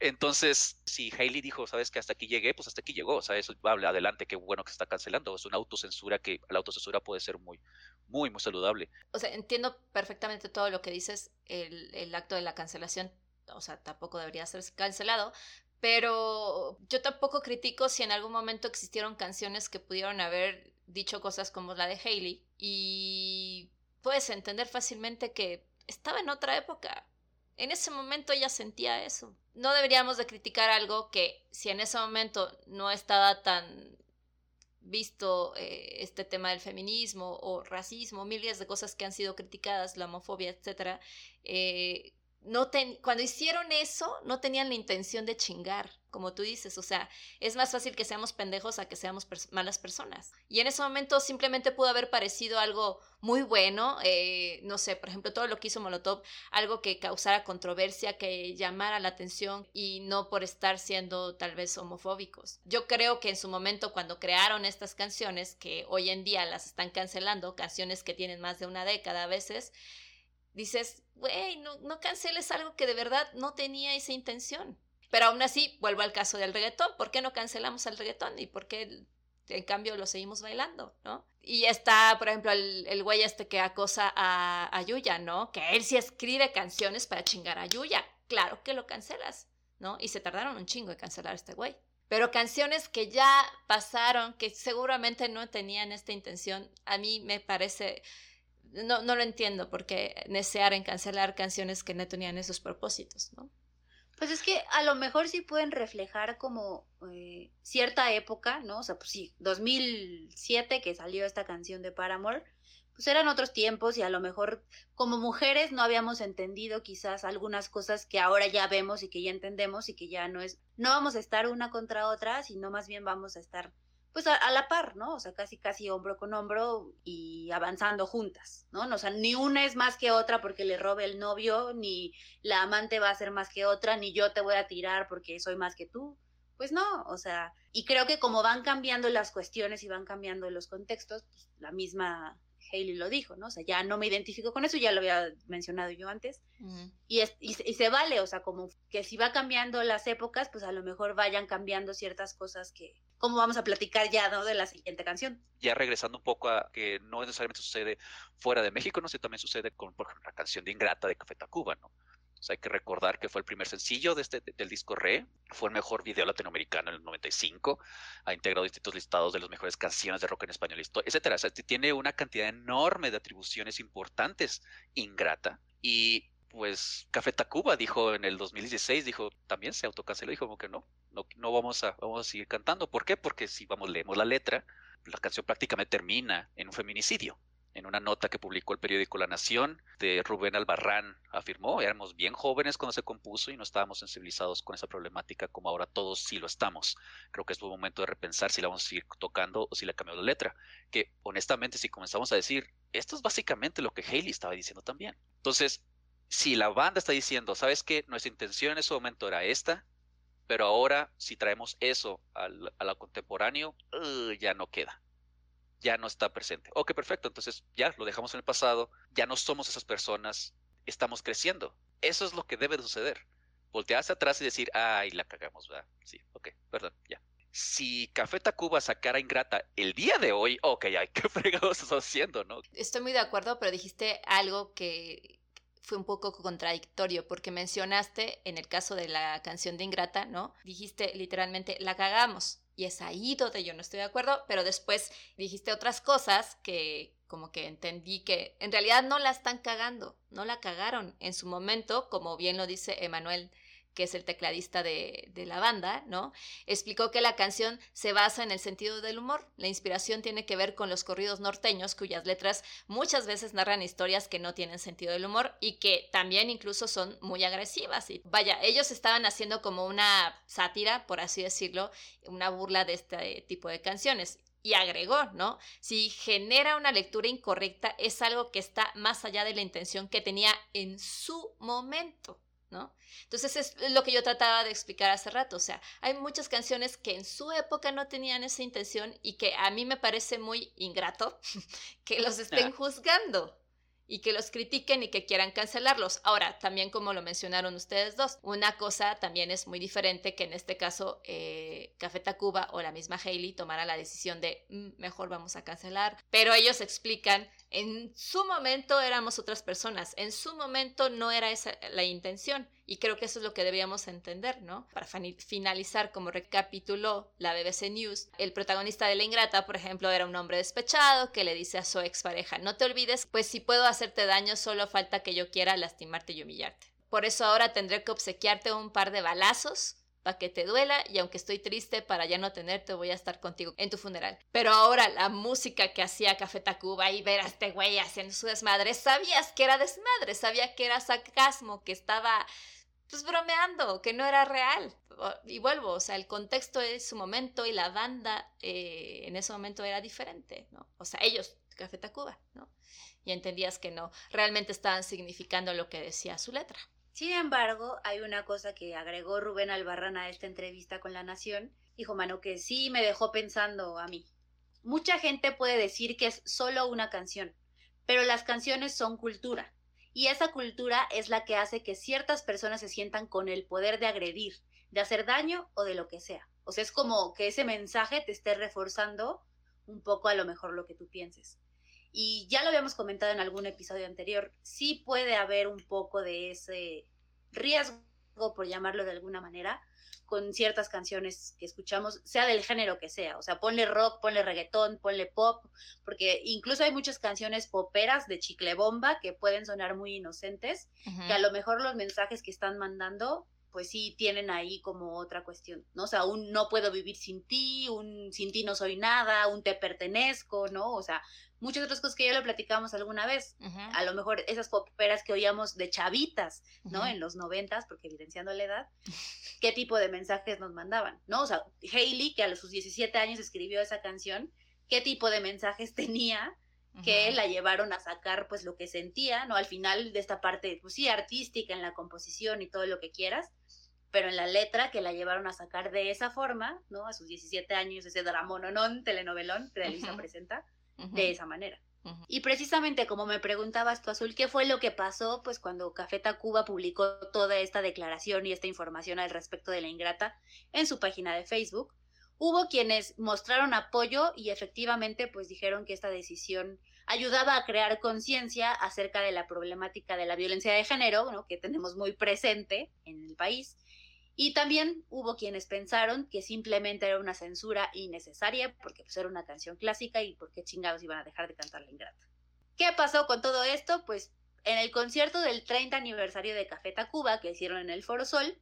Entonces, si Hailey dijo, sabes que hasta aquí llegué, pues hasta aquí llegó, o sea, eso habla adelante, qué bueno que está cancelando. Es una autocensura que la autocensura puede ser muy, muy, muy saludable. O sea, entiendo perfectamente todo lo que dices, el, el acto de la cancelación, o sea, tampoco debería ser cancelado, pero yo tampoco critico si en algún momento existieron canciones que pudieron haber dicho cosas como la de Hailey y puedes entender fácilmente que estaba en otra época. En ese momento ella sentía eso. No deberíamos de criticar algo que si en ese momento no estaba tan visto eh, este tema del feminismo o racismo, miles de cosas que han sido criticadas, la homofobia, etcétera, eh, no cuando hicieron eso, no tenían la intención de chingar, como tú dices. O sea, es más fácil que seamos pendejos a que seamos malas personas. Y en ese momento simplemente pudo haber parecido algo muy bueno. Eh, no sé, por ejemplo, todo lo que hizo Molotov, algo que causara controversia, que llamara la atención y no por estar siendo tal vez homofóbicos. Yo creo que en su momento, cuando crearon estas canciones, que hoy en día las están cancelando, canciones que tienen más de una década a veces, dices, güey, no, no canceles algo que de verdad no tenía esa intención. Pero aún así, vuelvo al caso del reggaetón. ¿Por qué no cancelamos el reggaetón? ¿Y por qué en cambio lo seguimos bailando, ¿no? Y está, por ejemplo, el, el güey este que acosa a, a Yuya, ¿no? Que él sí escribe canciones para chingar a Yuya. Claro que lo cancelas, ¿no? Y se tardaron un chingo en cancelar a este güey. Pero canciones que ya pasaron, que seguramente no tenían esta intención, a mí me parece no, no lo entiendo porque desear en cancelar canciones que no tenían esos propósitos, ¿no? Pues es que a lo mejor sí pueden reflejar como eh, cierta época, ¿no? O sea, pues sí, 2007 que salió esta canción de Paramore, pues eran otros tiempos y a lo mejor como mujeres no habíamos entendido quizás algunas cosas que ahora ya vemos y que ya entendemos y que ya no es, no vamos a estar una contra otra, sino más bien vamos a estar pues a, la par, ¿no? O sea, casi, casi hombro con hombro y avanzando juntas, ¿no? O sea, ni una es más que otra porque le robe el novio, ni la amante va a ser más que otra, ni yo te voy a tirar porque soy más que tú. Pues no, o sea, y creo que como van cambiando las cuestiones y van cambiando los contextos, pues la misma Hailey lo dijo, ¿no? O sea, ya no me identifico con eso, ya lo había mencionado yo antes. y, es, y, y, se vale, o sea, como que si va cambiando las épocas, pues a lo mejor vayan cambiando ciertas cosas que, como vamos a platicar ya ¿no? de la siguiente canción. Ya regresando un poco a que no necesariamente sucede fuera de México, no sé, también sucede con por ejemplo, la canción de Ingrata de Café Tacuba, ¿no? O sea, hay que recordar que fue el primer sencillo de este, del disco Re, fue el mejor video latinoamericano en el 95, ha integrado distintos listados de las mejores canciones de rock en español, etcétera. Tiene una cantidad enorme de atribuciones importantes, Ingrata, y pues Café Tacuba dijo en el 2016, dijo, también se autocanceló, dijo como que no, no, no vamos, a, vamos a seguir cantando. ¿Por qué? Porque si vamos, leemos la letra, la canción prácticamente termina en un feminicidio. En una nota que publicó el periódico La Nación, de Rubén Albarrán, afirmó, éramos bien jóvenes cuando se compuso y no estábamos sensibilizados con esa problemática como ahora todos sí lo estamos. Creo que es buen momento de repensar si la vamos a seguir tocando o si la cambiamos la letra. Que honestamente, si comenzamos a decir, esto es básicamente lo que Haley estaba diciendo también. Entonces, si la banda está diciendo, ¿sabes qué? Nuestra intención en ese momento era esta, pero ahora si traemos eso a lo contemporáneo, uh, ya no queda. Ya no está presente. Ok, perfecto. Entonces ya lo dejamos en el pasado. Ya no somos esas personas. Estamos creciendo. Eso es lo que debe de suceder. Voltearse atrás y decir, ay, la cagamos, ¿verdad? Sí, ok, perdón, ya. Si Café Tacuba sacara Ingrata el día de hoy, ok, ay, qué fregados estás haciendo, ¿no? Estoy muy de acuerdo, pero dijiste algo que fue un poco contradictorio porque mencionaste en el caso de la canción de Ingrata, ¿no? Dijiste literalmente la cagamos y es ahí donde yo no estoy de acuerdo, pero después dijiste otras cosas que como que entendí que en realidad no la están cagando, no la cagaron en su momento, como bien lo dice Emanuel que es el tecladista de, la banda, ¿no? Explicó que la canción se basa en el sentido del humor. La inspiración tiene que ver con los corridos norteños, cuyas letras muchas veces narran historias que no tienen sentido del humor y que también incluso son muy agresivas. Y vaya, ellos estaban haciendo como una sátira, por así decirlo, una burla de este tipo de canciones. Y agregó, ¿no? Si genera una lectura incorrecta, es algo que está más allá de la intención que tenía en su momento. ¿No? Entonces es lo que yo trataba de explicar hace rato, o sea, hay muchas canciones que en su época no tenían esa intención y que a mí me parece muy ingrato que los estén juzgando, y que los critiquen y que quieran cancelarlos. Ahora, también como lo mencionaron ustedes dos, una cosa también es muy diferente que en este caso eh, Café Tacuba o la misma Hailey tomara la decisión de mm, mejor vamos a cancelar, pero ellos explican, en su momento éramos otras personas, en su momento no era esa la intención y creo que eso es lo que debíamos entender, ¿no? Para finalizar, como recapituló la BBC News, el protagonista de La Ingrata, por ejemplo, era un hombre despechado que le dice a su expareja, no te olvides, pues si puedo hacerte daño, solo falta que yo quiera lastimarte y humillarte. Por eso ahora tendré que obsequiarte un par de balazos para que te duela y aunque estoy triste para ya no tenerte voy a estar contigo en tu funeral. Pero ahora la música que hacía Café Tacuba y ver a este güey haciendo su desmadre, sabías que era desmadre, sabía que era sarcasmo, que estaba pues bromeando, que no era real. Y vuelvo, o sea, el contexto de su momento y la banda eh, en ese momento era diferente, ¿no? O sea, ellos, Café Tacuba, ¿no? Y entendías que no, realmente estaban significando lo que decía su letra. Sin embargo, hay una cosa que agregó Rubén Albarrán a esta entrevista con La Nación, dijo Mano, que sí me dejó pensando a mí. Mucha gente puede decir que es solo una canción, pero las canciones son cultura. Y esa cultura es la que hace que ciertas personas se sientan con el poder de agredir, de hacer daño o de lo que sea. O sea, es como que ese mensaje te esté reforzando un poco a lo mejor lo que tú pienses. Y ya lo habíamos comentado en algún episodio anterior, sí puede haber un poco de ese riesgo, por llamarlo de alguna manera, con ciertas canciones que escuchamos, sea del género que sea. O sea, ponle rock, ponle reggaetón, ponle pop, porque incluso hay muchas canciones poperas de chicle bomba que pueden sonar muy inocentes, que a lo mejor los mensajes que están mandando pues sí tienen ahí como otra cuestión, ¿no? O sea, un no puedo vivir sin ti, un sin ti no soy nada, un te pertenezco, ¿no? O sea, muchas otras cosas que ya lo platicamos alguna vez. A lo mejor esas poperas que oíamos de chavitas, ¿no? En los noventas, porque evidenciando la edad, ¿qué tipo de mensajes nos mandaban, ¿no? O sea, Hailey, que a sus 17 años escribió esa canción, ¿qué tipo de mensajes tenía? que la llevaron a sacar pues lo que sentía, ¿no? Al final de esta parte, pues sí, artística en la composición y todo lo que quieras, pero en la letra que la llevaron a sacar de esa forma, ¿no? A sus 17 años, ese dramononón, telenovelón que Elisa presenta, de esa manera. Y precisamente como me preguntabas tú, Azul, ¿qué fue lo que pasó? Pues cuando Café Tacuba publicó toda esta declaración y esta información al respecto de la ingrata en su página de Facebook, hubo quienes mostraron apoyo y efectivamente pues dijeron que esta decisión ayudaba a crear conciencia acerca de la problemática de la violencia de género, ¿no? que tenemos muy presente en el país, y también hubo quienes pensaron que simplemente era una censura innecesaria porque pues, era una canción clásica y por qué chingados iban a dejar de cantar la ingrata. ¿Qué pasó con todo esto? Pues en el concierto del 30 aniversario de Café Tacuba que hicieron en el Foro Sol,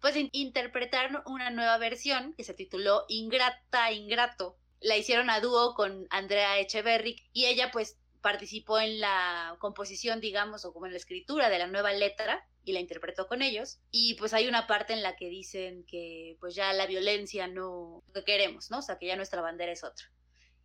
pues interpretaron una nueva versión que se tituló Ingrata Ingrato. La hicieron a dúo con Andrea Echeverry y ella pues participó en la composición, digamos, o como en la escritura de la nueva letra y la interpretó con ellos. Y pues hay una parte en la que dicen que pues ya la violencia no lo que queremos, ¿no? O sea, que ya nuestra bandera es otra.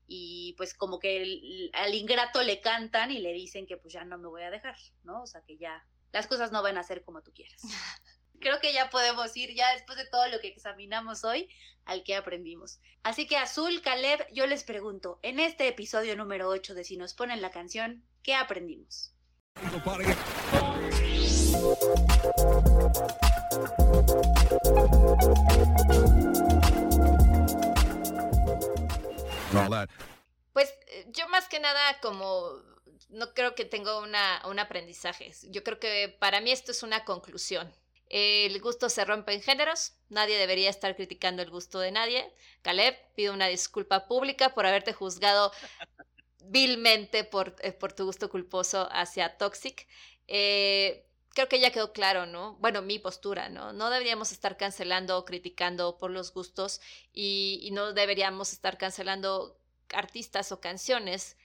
Y pues como que al ingrato le cantan y le dicen que pues ya no me voy a dejar, ¿no? O sea, que ya las cosas no van a ser como tú quieras. Creo que ya podemos ir, ya después de todo lo que examinamos hoy, al que aprendimos. Así que Azul, Caleb, yo les pregunto, en este episodio número 8 de Si nos ponen la canción, ¿qué aprendimos? Pues eh, yo más que nada como no creo que tenga una, un aprendizaje. Yo creo que para mí esto es una conclusión. El gusto se rompe en géneros, nadie debería estar criticando el gusto de nadie. Caleb, pido una disculpa pública por haberte juzgado vilmente por, eh, por tu gusto culposo hacia Toxic. Eh, creo que ya quedó claro, ¿no? Bueno, mi postura, ¿no? No deberíamos estar cancelando o criticando por los gustos y, no deberíamos estar cancelando artistas o canciones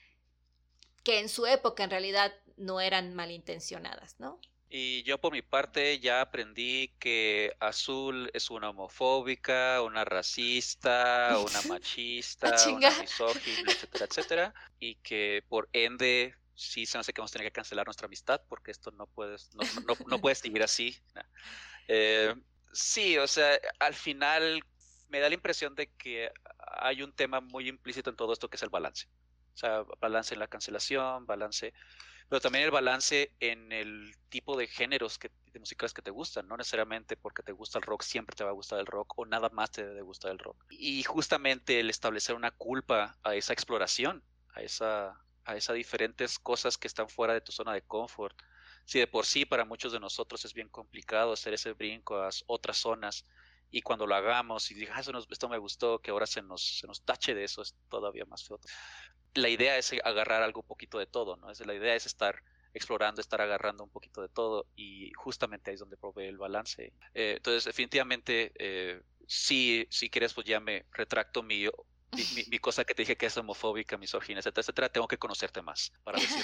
que en su época en realidad no eran malintencionadas, ¿no? Y yo por mi parte ya aprendí que Azul es una homofóbica, una racista, una machista, una misógina, etcétera, etcétera. Y que por ende sí se me hace que vamos a tener que cancelar nuestra amistad porque esto no puedes, no, no, no puede seguir así. Eh, sí, o sea, al final me da la impresión de que hay un tema muy implícito en todo esto que es el balance. O sea, balance en la cancelación, balance, pero también el balance en el tipo de géneros que, de músicas que te gustan. No necesariamente porque te gusta el rock siempre te va a gustar el rock o nada más te debe gustar el rock. Y justamente el establecer una culpa a esa exploración, a esa, a esas diferentes cosas que están fuera de tu zona de confort. Si de por sí para muchos de nosotros es bien complicado hacer ese brinco a otras zonas y cuando lo hagamos y digas, ah, esto me gustó, que ahora se nos, se nos tache de eso, es todavía más feo. La idea es agarrar algo poquito de todo, ¿no? Es, la idea es estar explorando, estar agarrando un poquito de todo y justamente ahí es donde provee el balance. Eh, entonces, definitivamente, eh, si, si quieres, pues ya me retracto mi, mi, cosa que te dije que es homofóbica, misógina, etcétera, etcétera, tengo que conocerte más para ver si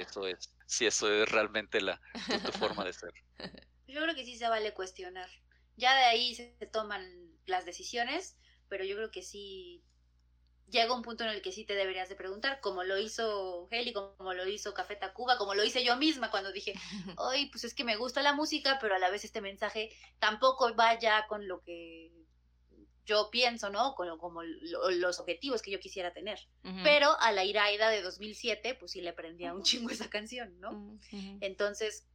eso es, si eso es realmente la, tu forma de ser. Yo creo que sí se vale cuestionar ya de ahí se toman las decisiones, pero yo creo que sí llega un punto en el que sí te deberías de preguntar, como lo hizo Heli, como lo hizo Café Tacuba, como lo hice yo misma cuando dije, ay, pues es que me gusta la música, pero a la vez este mensaje tampoco va ya con lo que yo pienso, ¿no? Con como los objetivos que yo quisiera tener. Pero a la Iraida de 2007, pues sí le prendía un chingo esa canción, ¿no? Entonces,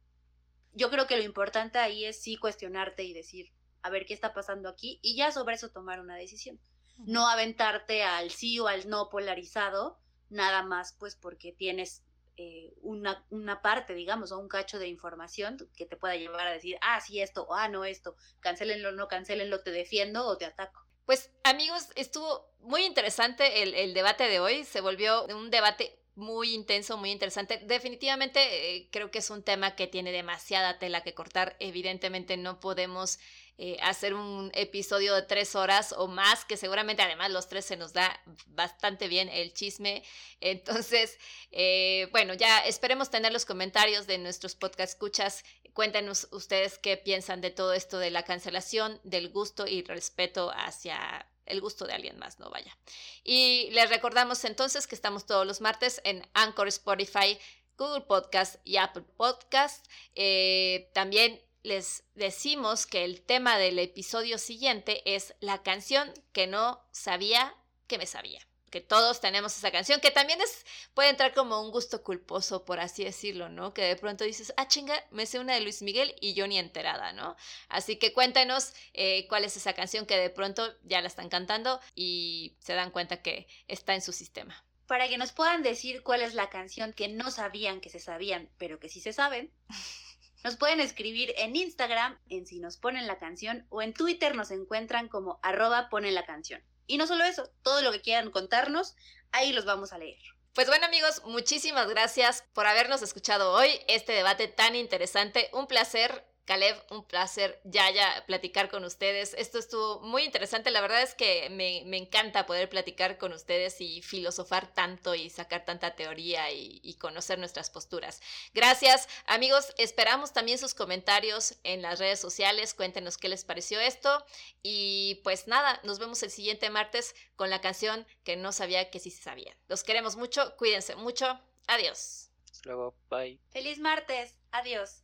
yo creo que lo importante ahí es sí cuestionarte y decir, a ver qué está pasando aquí y ya sobre eso tomar una decisión. No aventarte al sí o al no polarizado, nada más pues porque tienes eh, una, una, parte, digamos, o un cacho de información que te pueda llevar a decir, ah, sí, esto, o ah, no, esto, cancelenlo, no cancelenlo, te defiendo o te ataco. Pues amigos, estuvo muy interesante el, el debate de hoy, se volvió un debate muy intenso, muy interesante. Definitivamente eh, creo que es un tema que tiene demasiada tela que cortar. Evidentemente no podemos eh, hacer un episodio de tres horas o más, que seguramente además los tres se nos da bastante bien el chisme. Entonces, eh, bueno, ya esperemos tener los comentarios de nuestros podcast escuchas. Cuéntenos ustedes qué piensan de todo esto de la cancelación, del gusto y respeto hacia el gusto de alguien más, no vaya. Y les recordamos entonces que estamos todos los martes en Anchor, Spotify, Google Podcast y Apple Podcast. Eh, también les decimos que el tema del episodio siguiente es la canción que no sabía que me sabía que todos tenemos esa canción, que también es, puede entrar como un gusto culposo, por así decirlo, ¿no? Que de pronto dices, ah, chinga, me sé una de Luis Miguel y yo ni enterada, ¿no? Así que cuéntenos eh, cuál es esa canción que de pronto ya la están cantando y se dan cuenta que está en su sistema. Para que nos puedan decir cuál es la canción que no sabían que se sabían, pero que sí se saben. Nos pueden escribir en Instagram en si nos ponen la canción o en Twitter nos encuentran como arroba ponen la canción. Y no solo eso, todo lo que quieran contarnos, ahí los vamos a leer. Pues bueno amigos, muchísimas gracias por habernos escuchado hoy, este debate tan interesante. Un placer Caleb, un placer ya ya platicar con ustedes. Esto estuvo muy interesante. La verdad es que me, encanta poder platicar con ustedes y filosofar tanto y sacar tanta teoría y, y, conocer nuestras posturas. Gracias, amigos. Esperamos también sus comentarios en las redes sociales. Cuéntenos qué les pareció esto. Y pues nada, nos vemos el siguiente martes con la canción que no sabía que sí se sabía. Los queremos mucho. Cuídense mucho. Adiós. Hasta luego. Bye. Feliz martes. Adiós.